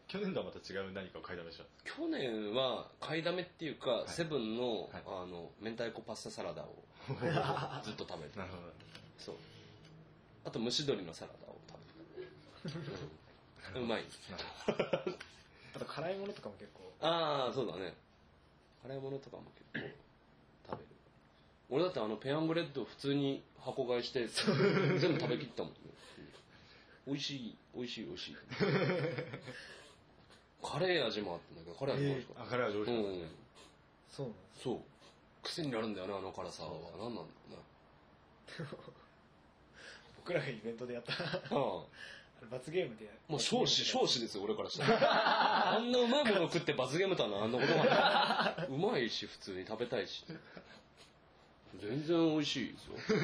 去年とはまた違う何かを買いだめした去年は買いだめっていうか、い。セブンの,、はい。あの明太子パスタサラダをずっと食べて。なるほど。そう。あと蒸し鶏のサラダを食べて。うん。うまい。あと辛いものとかも結構。ああそうだね。辛いものとかも結構俺だってあのペヤングレッドを普通に箱買いして全部食べきったもんね。美味しい美味しい美味しい。カレー味もあったんだけどカレー味も美味しかっあ、カレー味美た、味しかったですうん。ね。そう。そう。癖になるんだよねあの辛さは。何なんだろうね。僕らがイベントでやった。ああ。罰ゲームでもう少子 少子ですよ俺からしたら。あんなうまいもの食って罰ゲームとはあんなことがない。うまいし普通に。食べたいし全然美味しいですよ。ちょっ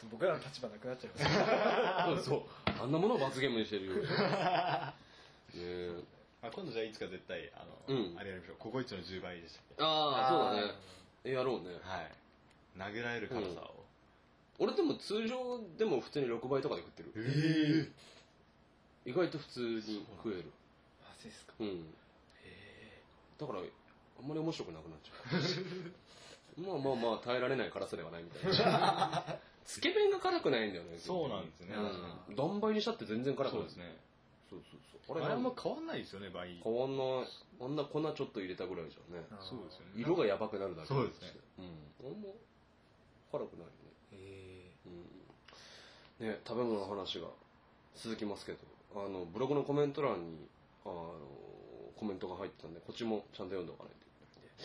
と僕らの立場なくなっちゃいました そう。あんなものを罰ゲームにしてるよ ね。えあ今度じゃあいつか絶対、あの、うん。あれやりましょう。ココイチの10倍でしたっああそうだね。えやろうね。けはい。投げられる辛さを。俺でも通常でも普通に6倍とかで食ってる。ええ。意外と普通に食える。マジですかうん。だからあんまり面白くなくなっちゃうまあまあまあ耐えられない辛さではないみたいな。つけ麺が辛くないんだよね。そうなんですね。うん。何倍にしたって全然辛くない。そうですね。そうそうそう。あれあんま変わんないですよね、倍。変わんない。あんな粉ちょっと入れたぐらいじゃんね。そうですよね。色がやばくなるだけ。そうですね。うん。あんま辛くないよねえ。うん。ね食べ物の話が続きますけどあのブログのコメント欄にあのコメントが入ってたんでこっちもちゃんと読んでおかないといけないんで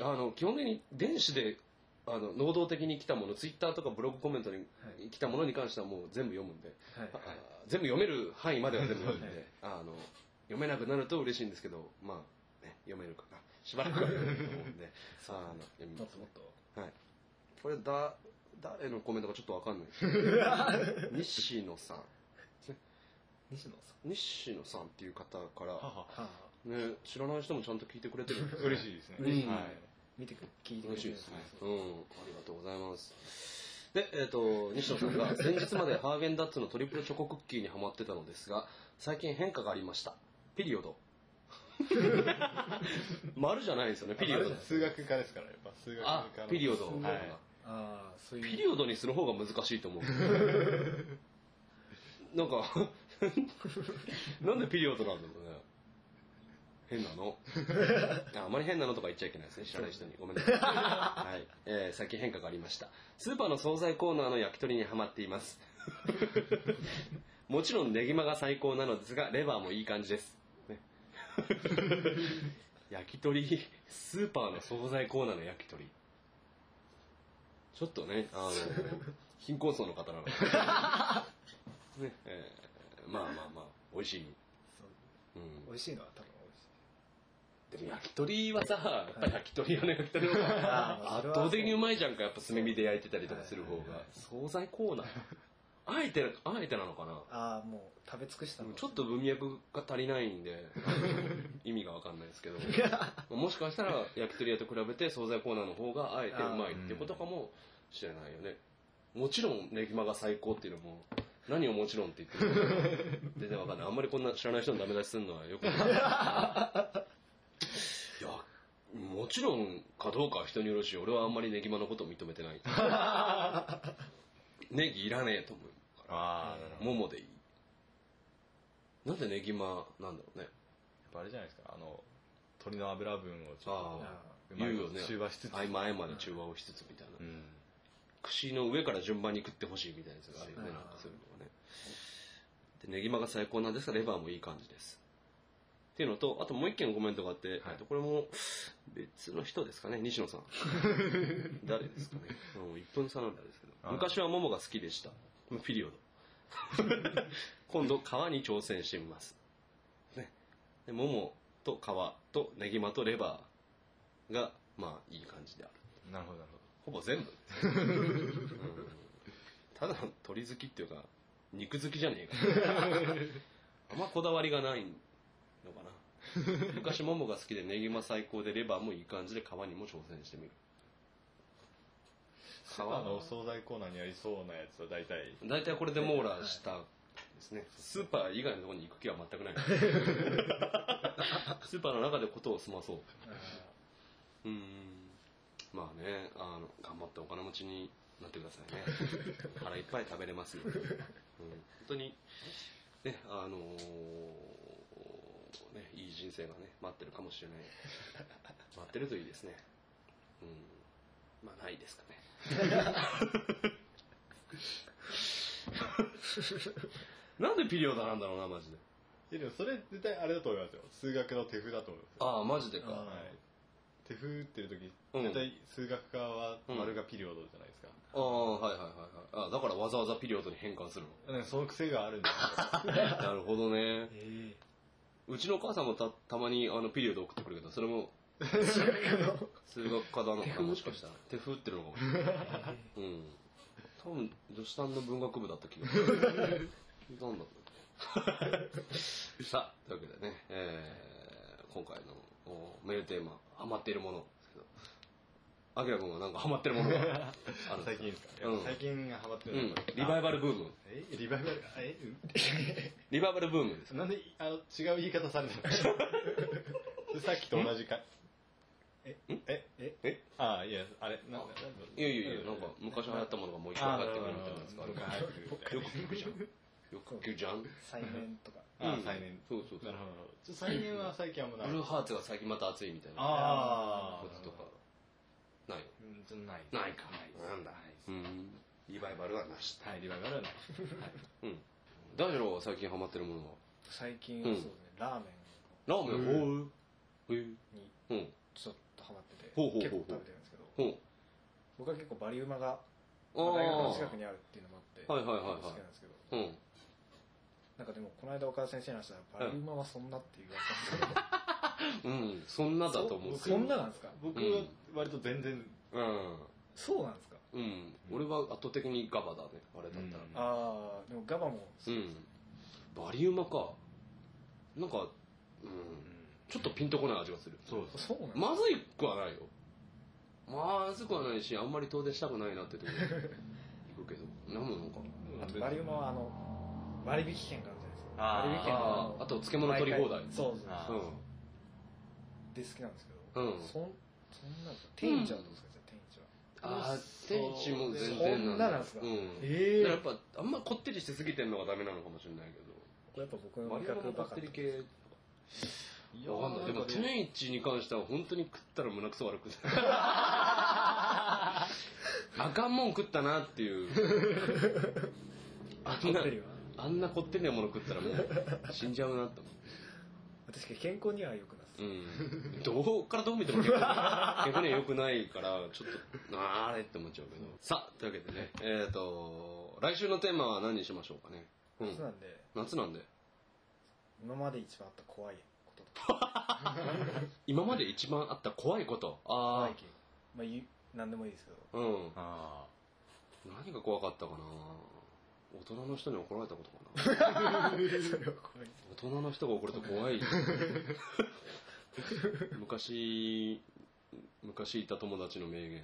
あの基本的に電子であの能動的に来たものツイッターとかブログコメントに来たものに関してはもう全部読むんで、ーはいあ全部読める範囲までは全部読むんで、あの読めなくなると嬉しいんですけどまあね読めるかなしばらくは読めると思うんで あの読みますもっともっとはい。これだ、誰のコメントかちょっとわかんない です。西野さん。西野さ西野さんっていう方から、はは。んはあね、知らない人もちゃんと聞いてくれてるんです嬉しいですね。嬉しいはい。見てく聞いてくれてですね。ねうん、ありがとうございます。で、えっ、と、西野さんが 先日までハーゲンダッツのトリプルチョコクッキーにハマってたのですが、最近変化がありました。ピリオド。丸じゃないんですよね、ピリオド。数学科ですから、やっぱ数学科ピリオド。はい。ああそういうピリオドにする方が難しいと思う なんかなんでピリオドなんだろうね変なの。ああまり変なのとか言っちゃいけないですね。知らない人に。ごめんなさい、はい。えー、最近変化がありました。スーパーの惣菜コーナーの焼き鳥にはまっています。もちろんネギマが最高なのですがレバーもいい感じです、ね、焼き鳥。スーパーの惣菜コーナーの焼き鳥。ちょっとねあの 貧困層の方なので。ねえーまあまあまあ美味しい、うん。美味しいのは多分でも焼き鳥はさ、やっぱり焼き鳥屋の焼き鳥の方が 圧倒的にうまいじゃんか、やっぱ炭火で焼いてたりとかする方が。惣菜コーナー。あえて、あえてなのかな？ああもう食べ尽くしたのちょっと文脈が足りないんで、意味がわかんないですけど、もしかしたら焼き鳥屋と比べて惣菜コーナーの方があえてうまいってことかもしれないよね。もちろんネギマが最高っていうのも、何をもちろんって言ってるのか全然わかんない。あんまりこんな知らない人のダメ出しするのはよくない。いや、もちろんかどうかは人によるし、俺はあんまりネギマのことを認めてない。ネギいらねえと思うから。ももでいい。なんでネギマなんだろうね。ぱあれじゃないですかあの鶏の油分をちょっああと言うよね中和しつつ合間合間で中和をしつつみたいな。うん串の上から順番に食ってほしいみたいなやつがあるよね、なんかそういうのがね。で、ネギマが最高なんですが、レバーもいい感じです。っていうのと、あともう一件コメントがあって、はいえっとこれも別の人ですかね、西野さん。誰ですかね。うん、1分差なんであれですけど。昔は桃が好きでした。ピリオド。今度、皮に挑戦してみます。ね。で桃と皮とネギマとレバーが、まあ、いい感じである。なるほどなるほほぼ全部、うんただの鳥好きっていうか肉好きじゃねえか あんまこだわりがないのかな 昔ももが好きでネギマ最高でレバーもいい感じで皮にも挑戦してみる。どスーパーのお惣菜コーナーにありそうなやつは大体。大体これで網羅したですね。スーパー以外のところに行く気は全くない。スーパーの中でことを済まそう。うー。ん。まあねあの頑張ってお金持ちになってくださいね。腹いっぱい食べれますよ、うん、本当にねあのー人生がね待ってるかもしれない。待ってるといいですね。うん。まあないですかね。なんでピリオドなんだろうなマジで。いやでもそれ絶対あれだと思いますよ。数学の手札だと思いますよ。ああマジでか。あはい。手振ってる時うん。絶対数学科は丸がピリオドじゃないですか、ああはいはいはいはい。あだからわざわざピリオドに変換するの。その癖があるんですよ。なるほどね。えうちのお母さんもたたまにあのピリオド送ってくるけどそれも 数学科なのかなもしかしたら。手振ってるのかも。しれない。うん。多分女子短の文学部だった気がする。なんだろう。さあというわけでね、えー今回のおメールテーマ「ハマっているもの」あきら君はなんかハマってるものが あるん最近ですか、うん。最近ハマってうんるのが、リバイバルブーム。え？リバイバル？え？うん？リバイバルブームです。なんであの違う言い方されたの？さっきと同じか。え？え？え？え？ああいやあれ？なんだいやいやいやなんか昔流行ったものがもう一回流行ってくるみたいなやつがある。かよく聞くじゃん。よく聞くじゃん。再燃とか。あうん。再燃。そうそうそう。なるほど。再燃は最近あんまないブルーハーツが最近また熱いみたいな。ああこととかないうんない。ないか。ないなんだ。ないうん。リバイバルはなし。はいリバイバルはない。うん。大二郎は最近ハマってるものは？最近はそうですね、ラーメラーメンほう？へえ。ンにうん。ちょっとハマってて。ほうほう結構食べてるんですけど。ほう僕は結構バリウマがあ大学のあ近くにあるっていうのもあってはいはいはいはい。好きなんですけど。うん。なんかでもこの間岡田先生に話したらバリウマはそんなって言われたんですけど うんそんなだと思う。そんななんですか？僕は割と全然。うん。そうなんですか？うん。俺は圧倒的にガバだねあれだったら。うん。ああでもガバもうん。バリウマか。なんかうん。ちょっとピンとこない味がする。そうそうそうなんまずいくはないよ。まずくはないしあんまり遠出したくないなってとこ 行くけど。なんもなんか。あとバリウマはあの割引券があるじゃないですか。割引券があと漬物取り放題。そうそうあうんで好きなんですけど、うん。そんそんなん天一はどうですか、じゃあ天一は。あー天一も全そ然んななんですか？うん。ええ。だからやっぱあんまこってりしすぎてんのがダメなのかもしれないけどこれやっぱ僕の味覚ばってり系いやわかんない。でも天一に関しては本当に食ったら胸くそ悪くてあかんもん食ったなっていう。あんなこってりは？あんなこってりなもの食ったらもう死んじゃうなって思確かに健康には良くなう、うん、どうからどう見ても健康健康には良くないからちょっとあーあれって思っちゃうけど。さあというわけでねえっ、と来週のテーマは何にしましょうかね、うい。そうなん、んで、夏なんで。今まで一番あった怖いこととか、今まで一番あった怖いこと。あ怖い系。まあ、ゆ何でもいいですけど。あうん。あ何が怖かったかな。大人の人に怒られたことかな。大人の人が怒ると怖い 昔昔いた友達の名言はい。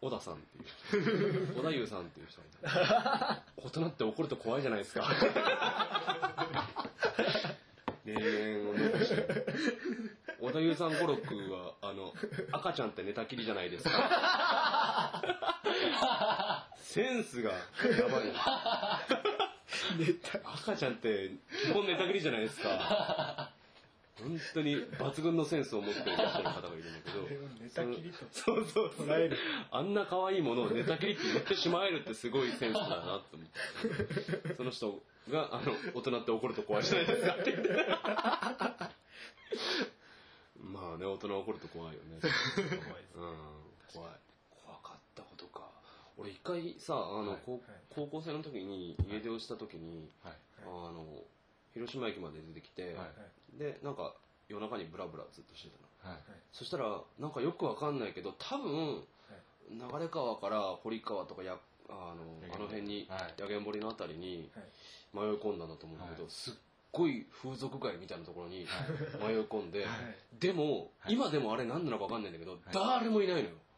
小田さんっていう小田優さんっていう人がいた。大人って怒ると怖いじゃないですか。名言を残して。小田優さん語録はあの赤ちゃんって寝たきりじゃないですか。センスがやばい。赤ちゃんって基本寝たきりじゃないですか本当に抜群のセンスを持っていらっしゃる方がいるんだけど寝たきりとそうそうそう。あんな可愛いものを寝たきりって言ってしまえるってすごいセンスだなって思って。その人があの大人って怒ると怖いじゃないですかって言って。まあね大人怒ると怖いよね。怖いです。うん。怖い。怖かったことか。俺一回さあの、はい。高高校生の時に家出をした時に、あはい。あの広島駅まで出てきて、はい。でなんか夜中にブラブラずっとしてたの。はい。そしたらなんかよくわかんないけど多分流川から堀川とかやあのあの辺にはい。八軒堀のあたりにはい。迷い込んだんだと思うんだけど、はい。すっごい風俗街みたいなところに迷い込んで、はい。でも、はい今でもあれ何なのかわかんないんだけど、誰もいないのよ。え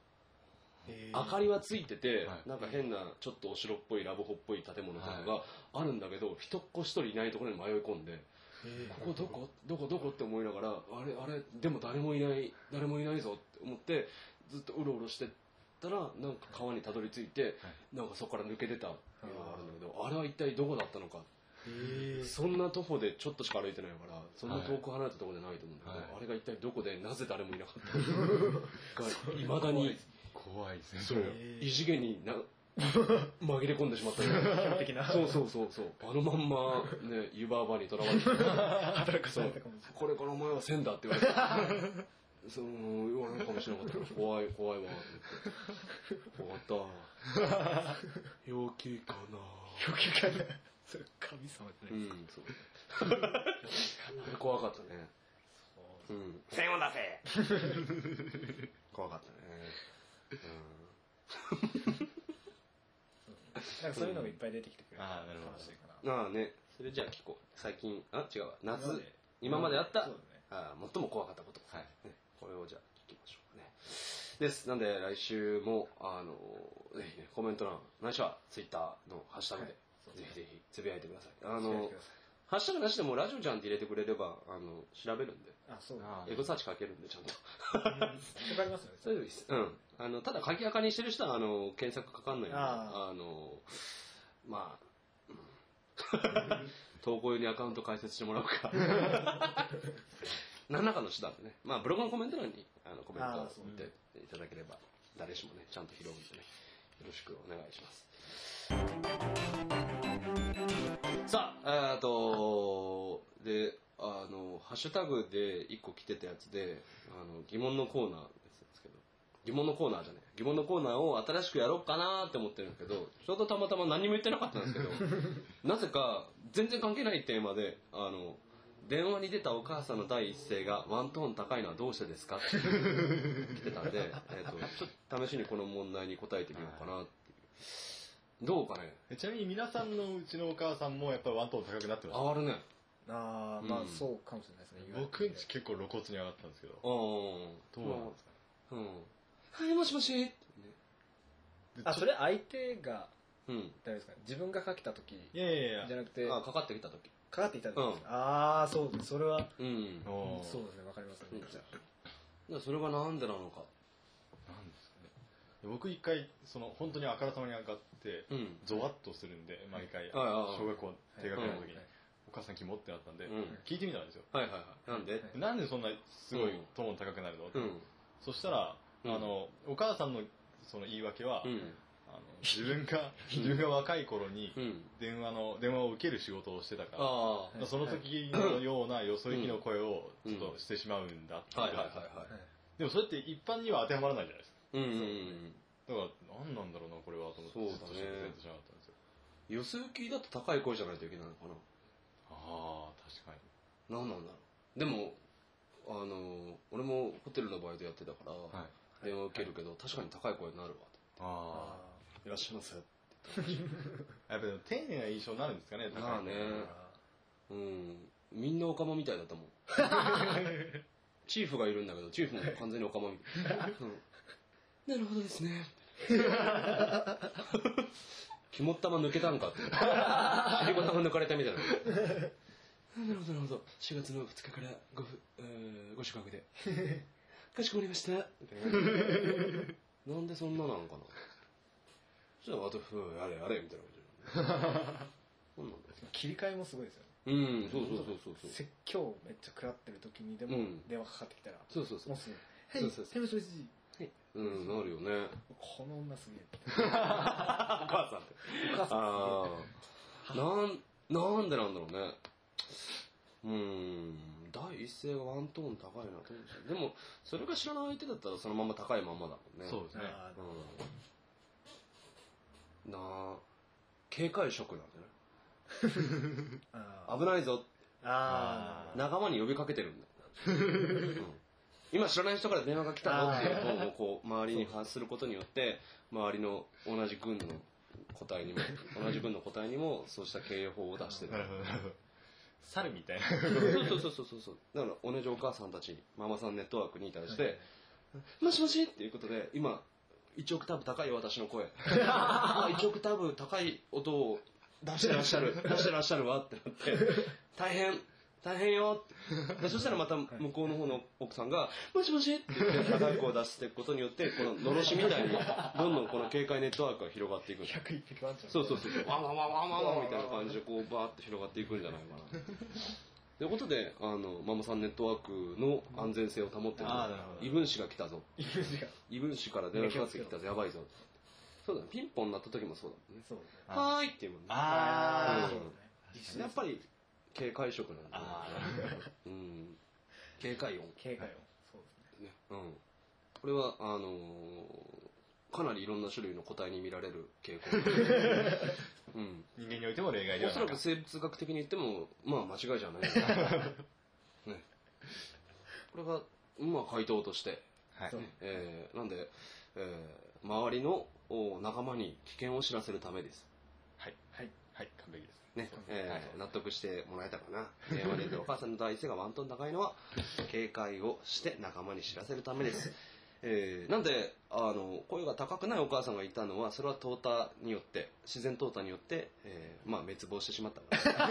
明かりはついてて、はい。なんか変なちょっとお城っぽいラブホっぽい建物とかがあるんだけど、人っ子一人いないところに迷い込んで、ここどこどこどこって思いながら、あれあれ、でも誰もいない、誰もいないぞって思って、ずっとうろうろしてたら、なんか川にたどり着いて、なんかそこから抜けてたっていうのがあるんだけど、あれは一体どこだったのか。えそんな徒歩でちょっとしか歩いてないから、そんな遠く離れたところじゃないと思うんだけど、はい。あれが一体どこでなぜ誰もいなかったのかが、いまだに、怖いですねそう異次元にな 紛れ込んでしまったよ的な そうそうそうそう。あのまんま、ね、湯婆婆にとらわれて、働かされたかもしこれからお前は千だって言われて、そう、言われるかもしれなかったから、怖い、怖いわ。終わった。陽気かなれない。それ神様じゃうないですか。ん、そう。あれ怖かったね。うん。千を出せ怖かったね。なんかそういうのがいっぱい出てきてくれる。あーなるほど楽しいかうん。ああね、それじゃあ聞こう。最近、あ、違うわ。夏、今まで今まであった、そうあー最も怖かったこと。はいね、これをじゃあ聞きましょうかね。です。なんで来週も、あの、ぜひね、コメント欄、ないしはツイッターのハッシュタグで、そうぜひぜひつぶやいてください。ああの、ハッシュタグなしでもラジオちゃんって入れてくれれば、あの、調べるんで、あ、そう。あエゴサーチかけるんで、ちゃんと。わかりますよね。それでいいです。うん。あの、ただ、鍵垢にしてる人は、あの、検索かかんないんで、ああの、まあ、うん 投稿用にアカウント開設してもらうか。何らかの手段でね。まあ、ブログのコメント欄に、あの、コメントをあーそう打っていただければ、誰しもね、ちゃんと拾うんでね、よろしくお願いします。さあ、えっと、で、あの、ハッシュタグで一個来てたやつで、あの、疑問のコーナー疑問のコーナーじゃない。疑問のコーナーを新しくやろうかなって思ってるんだけど、ちょうどたまたま何も言ってなかったんですけど、なぜか全然関係ないテーマで、あの、電話に出たお母さんの第一声がワントーン高いのはどうしてですか？って来てたんで、えっと、ちょっと試しにこの問題に答えてみようかなっていう。どうかね？えちなみに皆さんのうちのお母さんもやっぱりワントーン高くなってまし上がるね。ああ、まうんあそうかもしれないですね。た僕んち結構露骨に上がったんですけどうん。どうなんですかね？うん。はい、もしもし。ねあ、それ相手が、うん。誰ですか？自分がかけた時いやいやいや。じゃなくて、あ、かかってきた時。かかってきた時ですか？ああ、そうです。それは、うん。だかおー。そうですね。わかりますね。めっちゃらそれがなんでなのか。なんですかね。僕一回その本当にあからさまに上がってうん。ゾワッとするんで毎回はいはいはい小学校低学年の時に。はいお母さんキモってなったんでうん。聞いてみたんですよ。はいはいはい。なんで？なんでそんなすごいうん。トーン高くなるの？うん。そしたらあうん。のお母さんのその言い訳はうん。あの自分が自分が若い頃にうん。電話の電話を受ける仕事をしてたからその時のようなよそ行きの声をちょっとしてしまうんだっていってたんですよはいはいはい。でもそれって一般には当てはまらないじゃないですか。うんうんうん。だから何なんだろうなこれはと思ってずっと釈然としなかったんですよよそ行きだと高い声じゃないといけないのかな。ああ確かに。何なんだろう。でもあの俺もホテルのバイトやってたから、はい電話受けるけど、確かに高い声になるわあいらっしゃいませあやっぱでも丁寧な印象になるんですかねまあね。うん。みんなオカマみたいだったもんチーフがいるんだけどチーフも完全にオカマみたい、うん。なるほどですね。肝っ玉抜けたんかって。尻ボタン抜かれたみたいな。なるほどなるほど。4月の2日からご,、えーご宿泊でかしこまりました。みたいななんでそんななのかな。そしたらあとふうやれやれみたいな感じなんなんだろ切り替えもすごいですよね。ううんそうそうそうそうそう。説教めっちゃ食らってる時にでもうん。電話かかってきたらそうそうそう。もうすぐ「はいそうそうそう手もしもしうんなるよね。この女すげえ」お母さんって。お母さん。ああなんなんでなんだろうね。うーん第一声がワントーン高いなと思うんでもそれが知らない相手だったらそのまま高いまんまだもんね。そうですね。あうん。なあ警戒色なんじゃないーあー。危ないぞ。あー。仲間に呼びかけてるんだよ、うん。今知らない人から電話が来たのっていうのをこう 周りに発することによって周りの同じ軍の個体にも 同じ軍の個体にもそうした警報を出してる猿みたいな。そうそうそうそうそう。だから同じお母さんたちにママさんネットワークに対して「もしもし」っていうことで今1オクターブ高いよ私の声。1オクターブ高い音を出してらっしゃる 出してらっしゃるわってなって大変大変よで そしたらまた向こうの方の奥さんが「もしもし」って言って高い声を出していくことによってこののろしみたいにどんどんこの警戒ネットワークが広がっていくんです101匹ワンちゃんそうそうそう。ワンワンワンワンワンワンみたいな感じでこうバーって広がっていくんじゃないかな。ということで、あの、ママさんネットワークの安全性を保ってるあーなるほど異分子が来たぞ。イメージが異分子から電話かかってきたぞ。やばいぞ。そうだね。ピンポン鳴った時もそうだもんね。はーいっていうもんね。あーそうねやっぱり警戒色なんだあね。うん。警戒音。警戒音そうですねね。うん。これは、あのーかなりいろんな種類の個体に見られる傾向。うん。人間においても例外でおはないそらく生物学的に言っても、まあ間違いじゃない。ね。これが、まあ回答として、はいそうえーなんで、えー周りのお仲間に危険を知らせるためです。はいはいはい完璧ですねえーはい納得してもらえたかな。電話でお母さんの第一声がワントン高いのは、警戒をして仲間に知らせるためです。えーなんで、あの、声が高くないお母さんがいたのは、それは淘汰によって、自然淘汰によって、えーまあ滅亡してしまったから。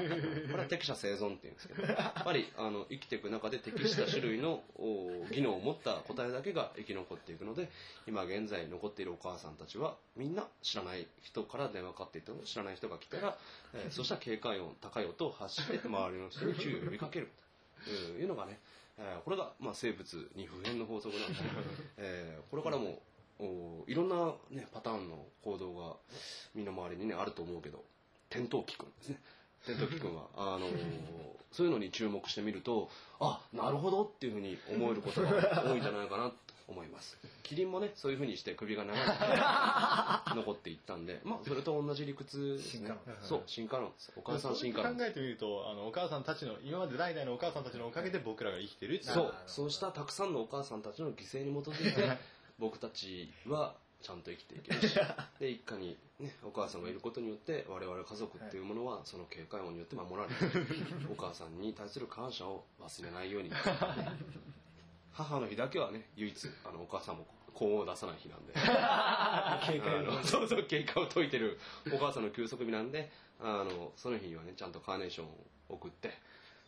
これは適者生存っていうんですけど、やっぱり、あの、生きていく中で適した種類のお技能を持った個体だけが生き残っていくので、今現在残っているお母さんたちは、みんな知らない人から電話かかっていっても、知らない人が来たら、えーそうしたら警戒音、高い音を発して、周りの人に注意を呼びかけるというのがね、えーこれが、まあ、生物に普遍の法則なんで、えーこれからもおいろんな、ね、パターンの行動が身の回りに、ね、あると思うけど転倒期くんですね。転倒期くんは あのーそういうのに注目してみるとあなるほどっていうふうに思えることが多いんじゃないかなと思います。キリンもねそういうふうにして首が長く 残っていったんでまあそれと同じ理屈。ですね進化論そう進化論ですお母さん進化論考えてみるとあのお母さんたちの今まで代々のお母さんたちのおかげで僕らが生きてるそう。そうしたたくさんのお母さんたちの犠牲に基づいて 僕たちはちゃんと生きていけるし。で一家に、ね、お母さんがいることによって我々家族っていうものはその警戒音によって守られて お母さんに対する感謝を忘れないように母の日だけはね唯一あのお母さんも高音を出さない日なんで警戒音あのそうそう経過を解いてるお母さんの休息日なんであのその日にはねちゃんとカーネーションを送って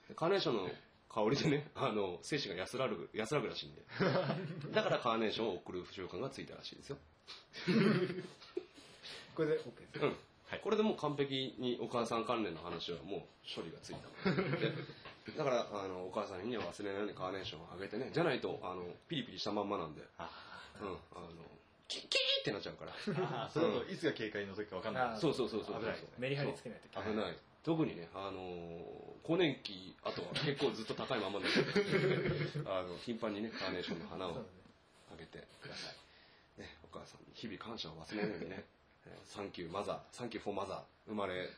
でカーネーションの香りでね、あの、精神が安らぐ、安らぐらしいんで。だからカーネーションを送る習慣がついたらしいですよ。これで OK ですうん。これでもう完璧にお母さん関連の話はもう処理がついたので。だから、あの、お母さんには忘れないようにカーネーションをあげてね。じゃないと、あの、ピリピリしたまんまなんで。あうん。あの、キッキーってなっちゃうから。あそれだといつが警戒の時か分かんないあそうそうそうそう。危ないメリハリつけないといけない危ない。特にね、あのー更年期、あとは結構ずっと高いままなんで、あの、頻繁にね、カーネーションの花をそうあげてください。ね、お母さんに日々感謝を忘れないようにね、えー Thank you mother、Thank you for mother、生まれ、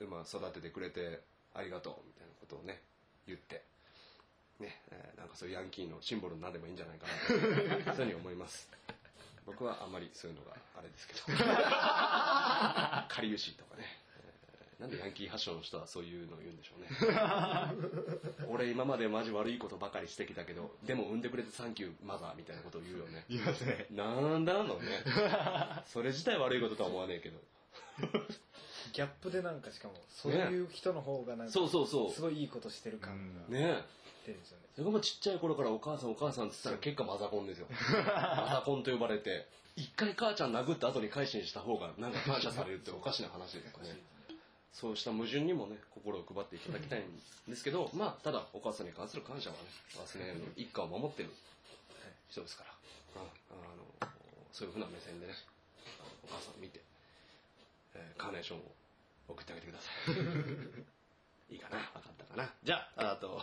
まあ、育ててくれてありがとう、みたいなことをね、言って、ね、えーなんかそういうヤンキーのシンボルになればいいんじゃないかなと、そういうふうに思います。僕はあんまりそういうのがあれですけど。かりゆしとかね。えーなんでヤンキー発祥の人はそういうのを言うんでしょうね。俺今までマジ悪いことばかりしてきたけど、でも産んでくれてサンキューマザーみたいなことを言うよね。言いますねなんだのね。それ自体悪いこととは思わねえけど。ギャップでなんかしかもそういう人の方がなんかそうそうそう。すごいいいことしてる感がね出るんですよね。それがもうちっちゃい頃からお母さんお母さんって言ったら結果マザコンですよ。マザコンと呼ばれて、一回母ちゃん殴った後に改心した方がなんか感謝されるっておかしな話ですかね。そうした矛盾にもね、心を配っていただきたいんですけど、まあ、ただお母さんに関する感謝はね、忘れないように一家を守ってる人ですから、うん。あのそういうふうな目線でね、お母さんを見て、えーカーネーションを送ってあげてください。いいかな？分かったかな？じゃあ、あと、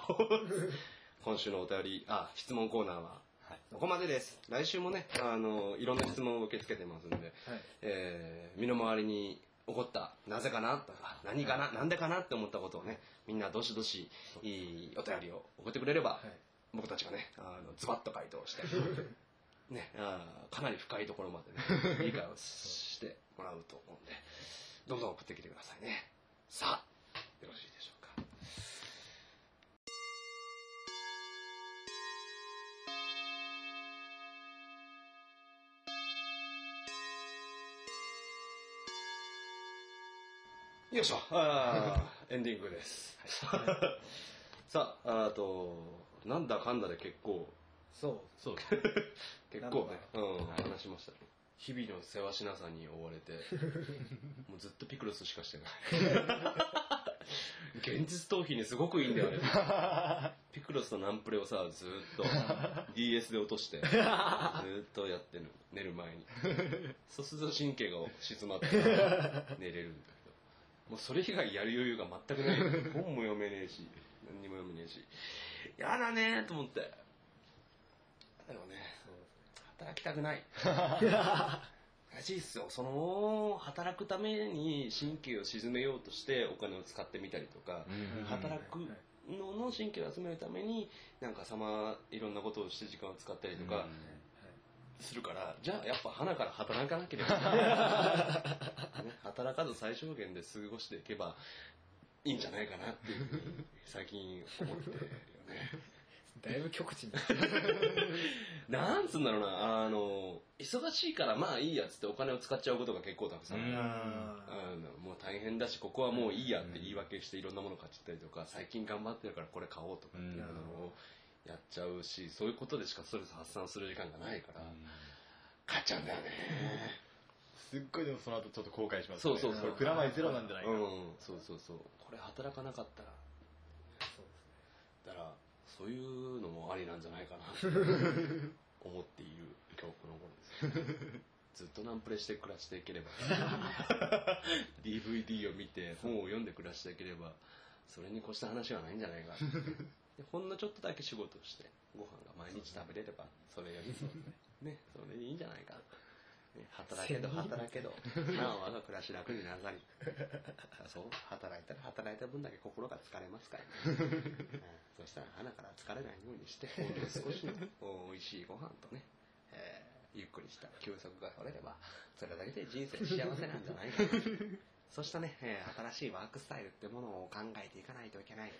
今週のお便り、あ、質問コーナーは、ここまでです。来週もね、あの、いろんな質問を受け付けてますんで、はい。えー身の回りに起こった、なぜかな？とか、何かな、なんでかな？って思ったことをね、みんなどしどし、いいお便りを送ってくれれば、はい。僕たちがね、あのズバッと回答して、ね、あーかなり深いところまでね、理解をしてもらうと思うんで、どんどん送ってきてくださいね。さあ、よろしいでしょうか。よいしょ。あー エンディングです。さあ、あと、なんだかんだで結構、そうそう、結構ね、うん、話しましたね。日々の世話しなさに追われて、もうずっとピクルスしかしてない。現実逃避にすごくいいんだよね。ピクルスとナンプレをさ、ずっと DS で落として、ずっとやってる、寝る前に。そうすると神経が静まって寝れるんだけど。もうそれ以外やる余裕が全くない。本も読めねえし、何にも読めねえし。やだねーと思って。でもね、働きたくない。らしいっすよ。その、働くために神経を沈めようとしてお金を使ってみたりとか、働くのの神経を集めるために、なんかさま、いろんなことをして時間を使ったりとか、するから、じゃあやっぱ花から働かなければ、ね、働かず最小限で過ごしていけばいいんじゃないかなっていうふうに最近思ってるよね。だいぶ極地に。なんつうんだろうな、あの、忙しいからまあいいやつってお金を使っちゃうことが結構たくさんある。ああのもう大変だし、ここはもういいやって言い訳していろんなもの買っちゃったりとか、最近頑張ってるからこれ買おうとかっていうのをやっちゃうし、そういうことでしかストレス発散する時間がないから、買っちゃうんだよね。すっごいでもその後ちょっと後悔しますそうそうそう。プラマイゼロなんじゃないか。な、うん、そうそうそう。これ働かなかったら、そういうのもありなんじゃないかな、思っている今日この頃です。ずっとナンプレして暮らしていければ、DVD を見て本を読んで暮らしていければ、それに越した話はないんじゃないか。でほんのちょっとだけ仕事をして、ご飯が毎日食べれれば、それよりね、それでいいんじゃないか。ね働けど働けど、なあ 我が暮らし楽になさり。そう、働いたら働いた分だけ心が疲れますから、ね うんそしたら鼻から疲れないようにして、ほんの少しの美味しいご飯とね、えーゆっくりした休息が取れれば、それだけで人生幸せなんじゃないかな。そうしたね、えー新しいワークスタイルってものを考えていかないといけない。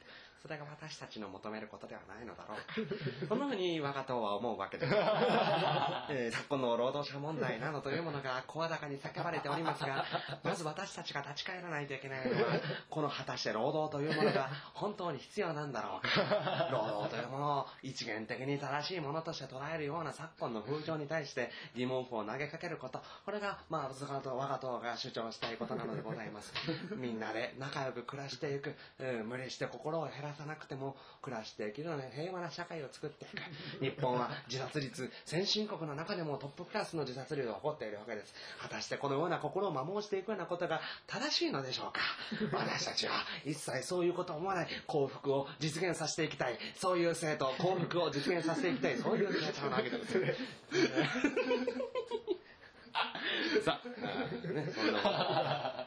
それが私たちの求めることではないのだろう。このふうに我が党は思うわけです。えー昨今の労働者問題などというものが声高に叫ばれておりますが、まず私たちが立ち返らないといけないのは、この果たして労働というものが本当に必要なんだろうか。労働というものを一元的に正しいものとして捉えるような昨今の風潮に対して疑問符を投げかけること、これが、まあ、我が党が主張したいことなのでございます。みんなで仲良く暮らしていく、うん無理して心を減らさなくても暮らしていけるような平和な社会を作っていく。日本は自殺率、先進国の中でもトップクラスの自殺率を誇っているわけです。果たしてこのような心を摩耗していくようなことが正しいのでしょうか？私たちは一切そういうことを思わない幸福を実現させていきたい。そういう生徒、幸福を実現させていきたい。そういう皆ちゃんなわけですよ。さあ、ね、そんな、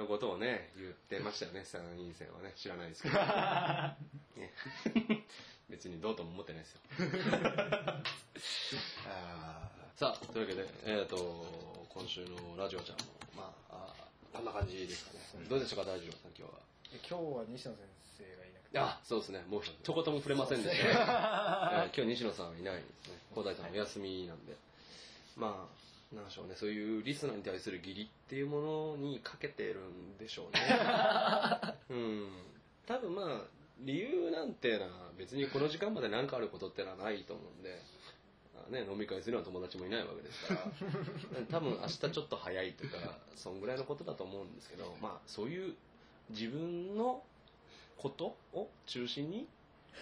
そういうことをね、言ってましたよね、参院選はね、知らないですけど。ね、別にどうとも思ってないですよ。あーさあ、というわけで、えっ、と、今週のラジオちゃんも、まあ、あーこんな感じですかね。どうでしたか、大丈夫さん、今日は。で今日は西野先生がいなくてあ、そうですね。もう一言も触れませんでした、えー今日西野さんはいないんですね。広大さんお休みなんで。まあ、なんでしょうね。そういうリスナーに対する義理っていうものにかけてるんでしょうね。うん。多分まあ、理由なんてのは別にこの時間まで何かあることってのはないと思うんで。あね、飲み会するような友達もいないわけですから 多分明日ちょっと早いとかそんぐらいのことだと思うんですけどまあそういう自分のことを中心に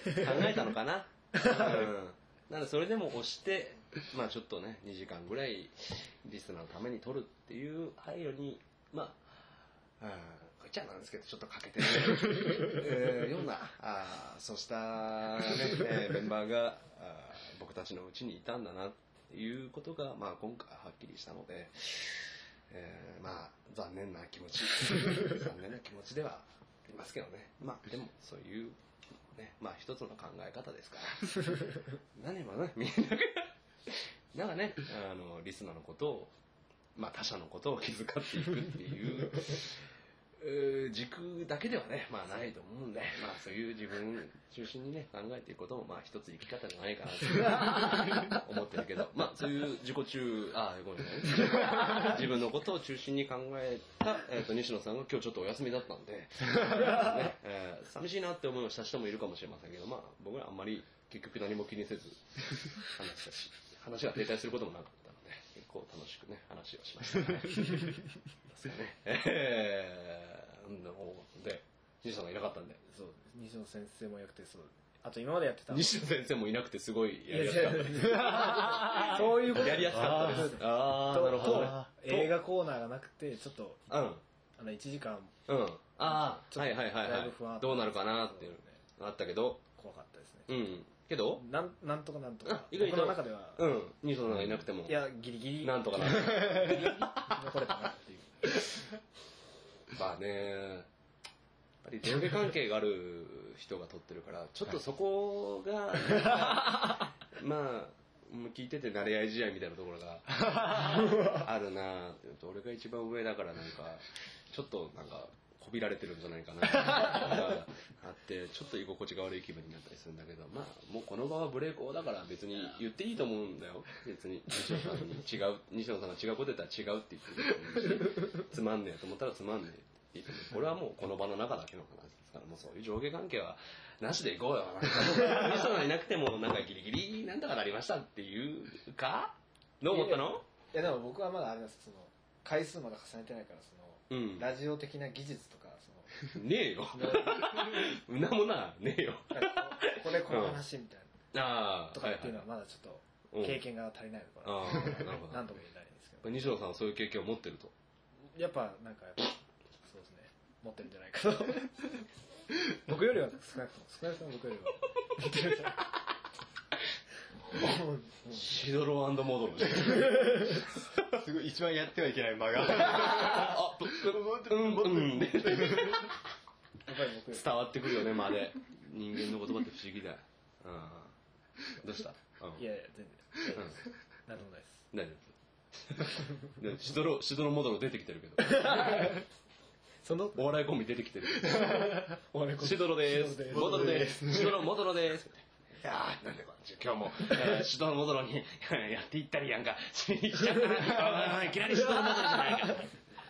考えたのかな。うん。なのでそれでも押して、まあちょっとね、2時間ぐらいリスナーのために撮るっていう配慮に、まあ、うん、こっちはなんですけど、ちょっとかけてる、えーような、あーそうしたね、えーメンバーがあー僕たちのうちにいたんだなっていうことが、まあ今回はっきりしたので、えーまあ残念な気持ち 残念な気持ちではありますけどね。まあでもそういうねまあ一つの考え方ですから。何もねみんながなんかねあのリスナーのことをまあ他者のことを気遣っていくっていう えー軸だけではね、まあないと思うんで、まあそういう自分中心にね、考えていくことも、まあ一つ生き方じゃないかなと 思ってるけど、まあそういう自己中、あ、ごめんなさい。自分のことを中心に考えた、えっ、と、西野さんが今日ちょっとお休みだったんで、ねえー寂しいなって思いをした人もいるかもしれませんけど、まあ僕らあんまり結局何も気にせず話したし、話が停滞することもなかったので、結構楽しくね、話をしました、ね。ですかね。えー、ので、西野さんがいなかったんで、そう西野先生もいなくてそうあと今までやってた西野先生もいなくてすごいやりやすかったです。そういうことやりやすかったです。あー、なるほどね。映画コーナーがなくてちょっとうん。あの1時間うん。ああ、はいはいはいはい。どうなるかなっていうのがあったけど、怖かったですねうん。けど、なんなんとかなんとか。あ意外と。僕の中では、うん。西野さんがいなくても。い、やギリギリ。なんとかなる。残れたなっていう。まあね、やっぱり上下関係がある人が撮ってるから、ちょっとそこが、まあ、もう聞いてて慣れ合い試合みたいなところが あるなって。いうと俺が一番上だからなんか、ちょっとなんか、こびられてるんじゃないかなが あって、ちょっと居心地が悪い気分になったりするんだけど、まあ、もうこの場はブレイク王だから別に言っていいと思うんだよ。別に西野さんに違う、西野さんが違うこと言ったら違うって言ってると思うし、つまんねえと思ったらつまんねえって言ってる。これはもうこの場の中だけの話ですから、もうそういう上下関係はなしでいこうよ。西野さんいなくてもなんかギリギリなんとかなりましたっていうか？どう思ったの？いやでも僕はまだあれなんですその回数まだ重ねてないからうん。ラジオ的な技術とかその。ねえよ。うなもな、ねえよ。ここでこの話みたいな。ああ、とかっていうのはまだちょっと経験が足りないのかな、ああ、なるほど。何とも言えないんですけど。西野さんはそういう経験を持ってると。やっぱなんかやっぱそうですね。持ってるんじゃないかと。僕よりは少なくとも少なくとも僕よりは。持ってるんじゃないかシドロモドロ。すごい一番やってはいけない間が。あ、伝わってくるよね、まで。人間の言葉って不思議だよ。うん。どうした？うん。いやいや全然何でもないです大丈夫。でシドロ、シドロモドロ出てきてるけど。その？お笑いコンビ出てきてる。お笑いコンビシドロですシドロ。ですモドロです。シドロ、モドロです。いやー、なんでこれ今日も、えー、シドロ、モドロにやっていったりやんか。しちゃったな。あ いきなりシドロ、モドロじゃないか。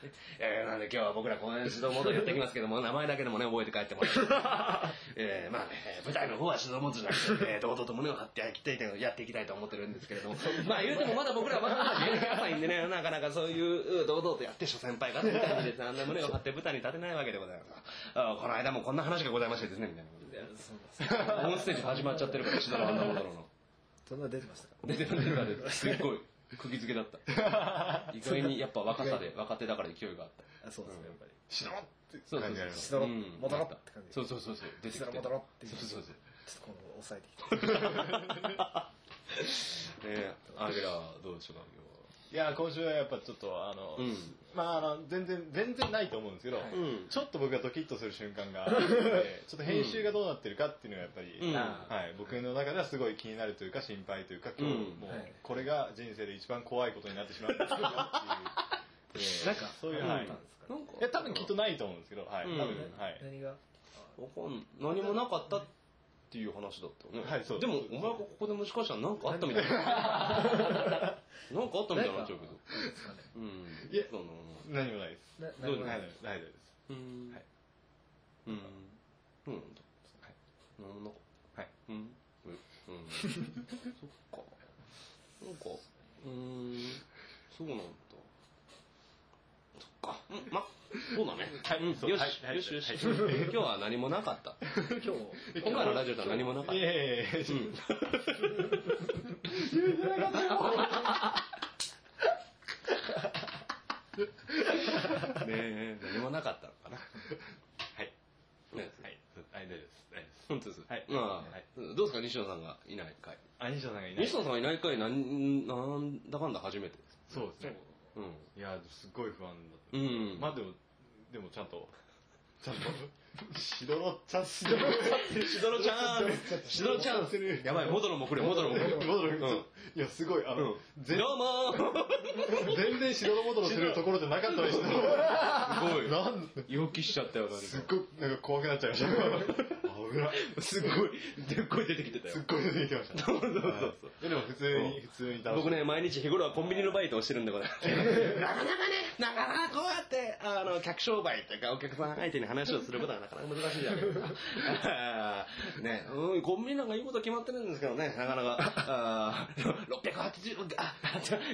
えー、なんで今日は僕らこの指導モドルやってきますけども、名前だけでもね、覚えて帰ってもらって。えー、まあね、舞台の方は指導モドルじゃなくて、えー、堂々と胸を張ってやっていたやっていきたいと思ってるんですけれども、まあ言うてもまだ僕らまだまだ芸歴浅いんでね、なかなかそういう、堂々とやって諸先輩方みたいにですね、あんな胸を張って舞台に立てないわけでございます。あこの間もこんな話がございましてですね、みたいなことで。オン ステージ始まっちゃってるから、指導アンダーモドロの。そんな出てましたか？出てる出てる出てるすっごい釘付けだった。意外にやっぱ若さで若手だから勢いがあった。あそうですねやっぱり。しろってそうそう感じがあります。シドロうん。戻ろうって感じ。そうそうそうそう。出てきて。シドロ戻ろうっていう。そうそうそう。ちょっと今度抑えてきて。ねアゲラはどうでしょうかいや今週はやっぱちょっとあの、今まああの全然全然ないと思うんですけど、日うん。ちょっと僕がドキッとする瞬間があって ちょっと編集がどうなってるかっていうのがやっぱり、うん。はい、僕の中ではすごい気になるというか心配というか今日うん。もうはい。これが人生で一番怖いことになってしまうんですよっていう、え ーなんかそういう、あはい、いったんですかなんかや多分きっとないと思うんですけど、はいうん。多分はい。何が？わかん何もなかったっていう話だったよね。はいそうでもお前がここでもしかしたら何かあったみたいな。なんかあったみたいになっちゃうけど。ですか？ねうん。いやその何もないです。などう何もないないです。ないです。うん。はい。うん。そうなんだ。はい。なんもなかった。はい。うんうん。うん。そっか。なんかうーん。そうなんだ。そっか。うんまそうだね。はいうんよしはいよしよし。はい。今日は何もなかった。今日今回のラジオでは何もなかった。いやいやいやうん。ねえ何もなかったのかな。はい。ねはい。はい大丈夫です。大丈夫です。本当です。はい。まあはい。どうですか西野さんがいない回。あ西野さんがいない。西野さんがいない回なんなんだかんだ初めてです。そうですね。うんいやすごい不安だった。うん。まあでもでもちゃんとちゃんとしどろちゃんしどろちゃんしどろちゃん。やばいモドロも来るよモドロも来る。よモドロう。ん。いやすごいあの、全どうもー。全然しどろモドロするところじゃなかったのにすごい。なん予期しちゃったよすっごいなんか怖くなっちゃいましたすごい。でっこい出てきてたよ。すっごい出てきました。そうそうそうそう。でも普通に普通に楽し僕ね毎日日頃はコンビニのバイトをしてるんでございますなかなかねなかなかこうやってあの客商売というかお客さん相手に話をすることはなかなか難しいじゃないですか。ねうんコンビニなんかいいこと決まってるんですけどねなかなか。あー680あ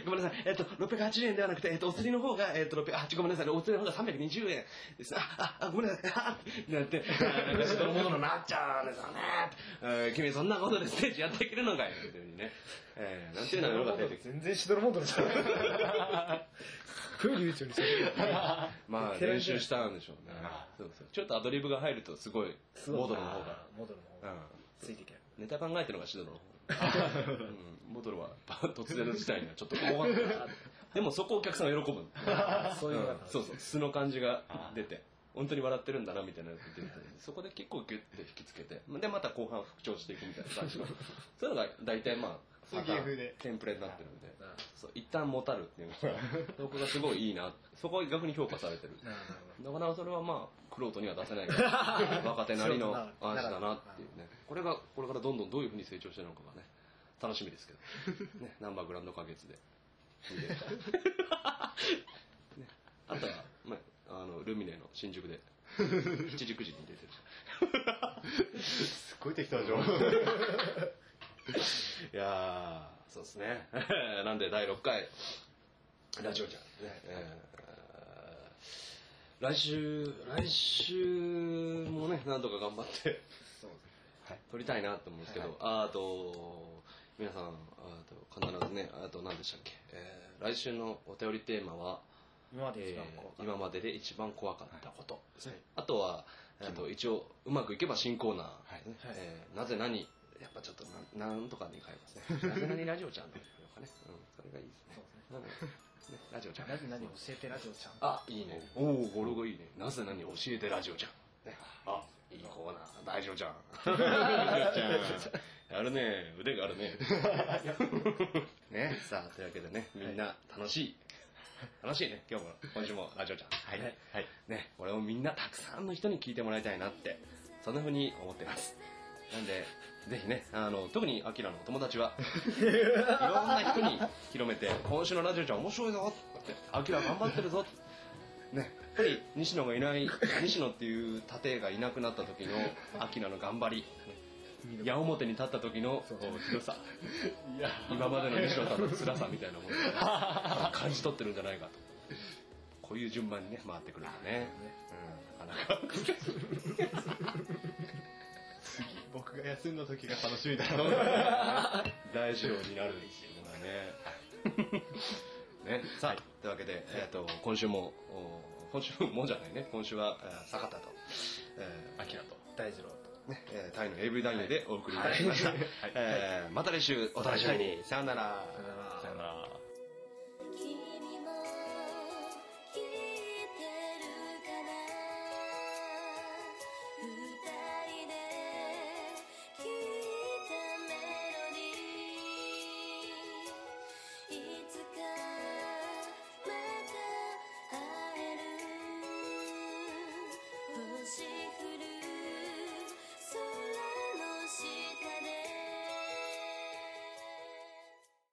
ごめんなさい。えっと680円ではなくてえっとお釣りの方がえっと600あちょごめんなさい。お釣りの方が320円です。あああごめんなさい。あってなってなんかそのものになっちゃうんですよね。えー君そんなことでステージやっていけるのかいっていにね。えーなんていうのがよかったよ。全然しどろもどろしてない流暢にしてる まあ練習したんでしょうね。そうそう。ちょっとアドリブが入るとすごいモドロの方が。モドロの方が。うん。ついていけないネタ考えてるのがシドロの方。うん。モドロは突然の事態にはちょっと怖かった。でもそこをお客さんが喜ぶ。ん そういうそうそう。素の感じが出て本当に笑ってるんだなみたいなのが出て そこで結構ギュッて引きつけてでまた後半復調していくみたいな。感じのそういうのが大体まあそういう芸風で。テンプレになってるんで。そう一旦もたるっていうのが そこがすごいいいなそこが逆に評価されてる。なかなかそれはまあ、クロートには出せないから、若手なりの味だな。っていうね。これが、これからどんどんどういうふうに成長してるのかがね、楽しみですけど。ね、ナンバーグランド花月で。見てね、あとは、まあ、あの、ルミネの新宿で、7時9時に出てる。すっごい適当な情報いやー、そうですね。なんで、第6回、ラジオじゃん。ね。えー来週、来週もね、なんとか頑張って、はい、撮りたいなと思うんですけど、あと、皆さん、あと必ずね、あと何でしたっけ、えー来週のお便りテーマは、今まで一え番こうー今までで一番怖かったことですね。あとは、えーと一応、うまくいけば新コーナー、ねはいえーなぜ何、やっぱちょっとななんとかに変えますね。なぜ何ラジオちゃんかね、うん、それがいいですね。うんねラジオちゃん。なぜ何教えてラジオちゃん？あ、いいね。おお、これがいいね。なぜ何教えてラジオちゃん？ね、あ、いいコーナー。ラジオちゃん。ラジオちゃん。やるね。腕があるね。ね、さあ、というわけでね、みんな楽しい楽しいね、今日も、今週もラジオちゃん。はい。はいはい。ね、これをみんなたくさんの人に聞いてもらいたいなって、そんな風に思ってます。なんで、ぜひね、あの、特にアキラのお友達は、いろんな人に広めて、今週のラジオちゃん面白いぞって、アキラ頑張ってるぞね、やっぱり西野がいない、西野っていう盾がいなくなった時のアキラの頑張り、矢面に立った時の強さ、今までの西野さんの辛さみたいなものをね感じ取ってるんじゃないかと。こういう順番にね、回ってくるんだね。うん、なかなか。次、僕が休んだ時が楽しみだな。大事業になるっていうのがね。ね、さあ、というわけで、えっ、と、今週も、お今週もじゃないね、今週は、えー坂田と、えー、アキラと、大二郎と。ね、えータイの AV 男優でお送りいたしました。えーまた来週お楽しみに。さようなら。さよなら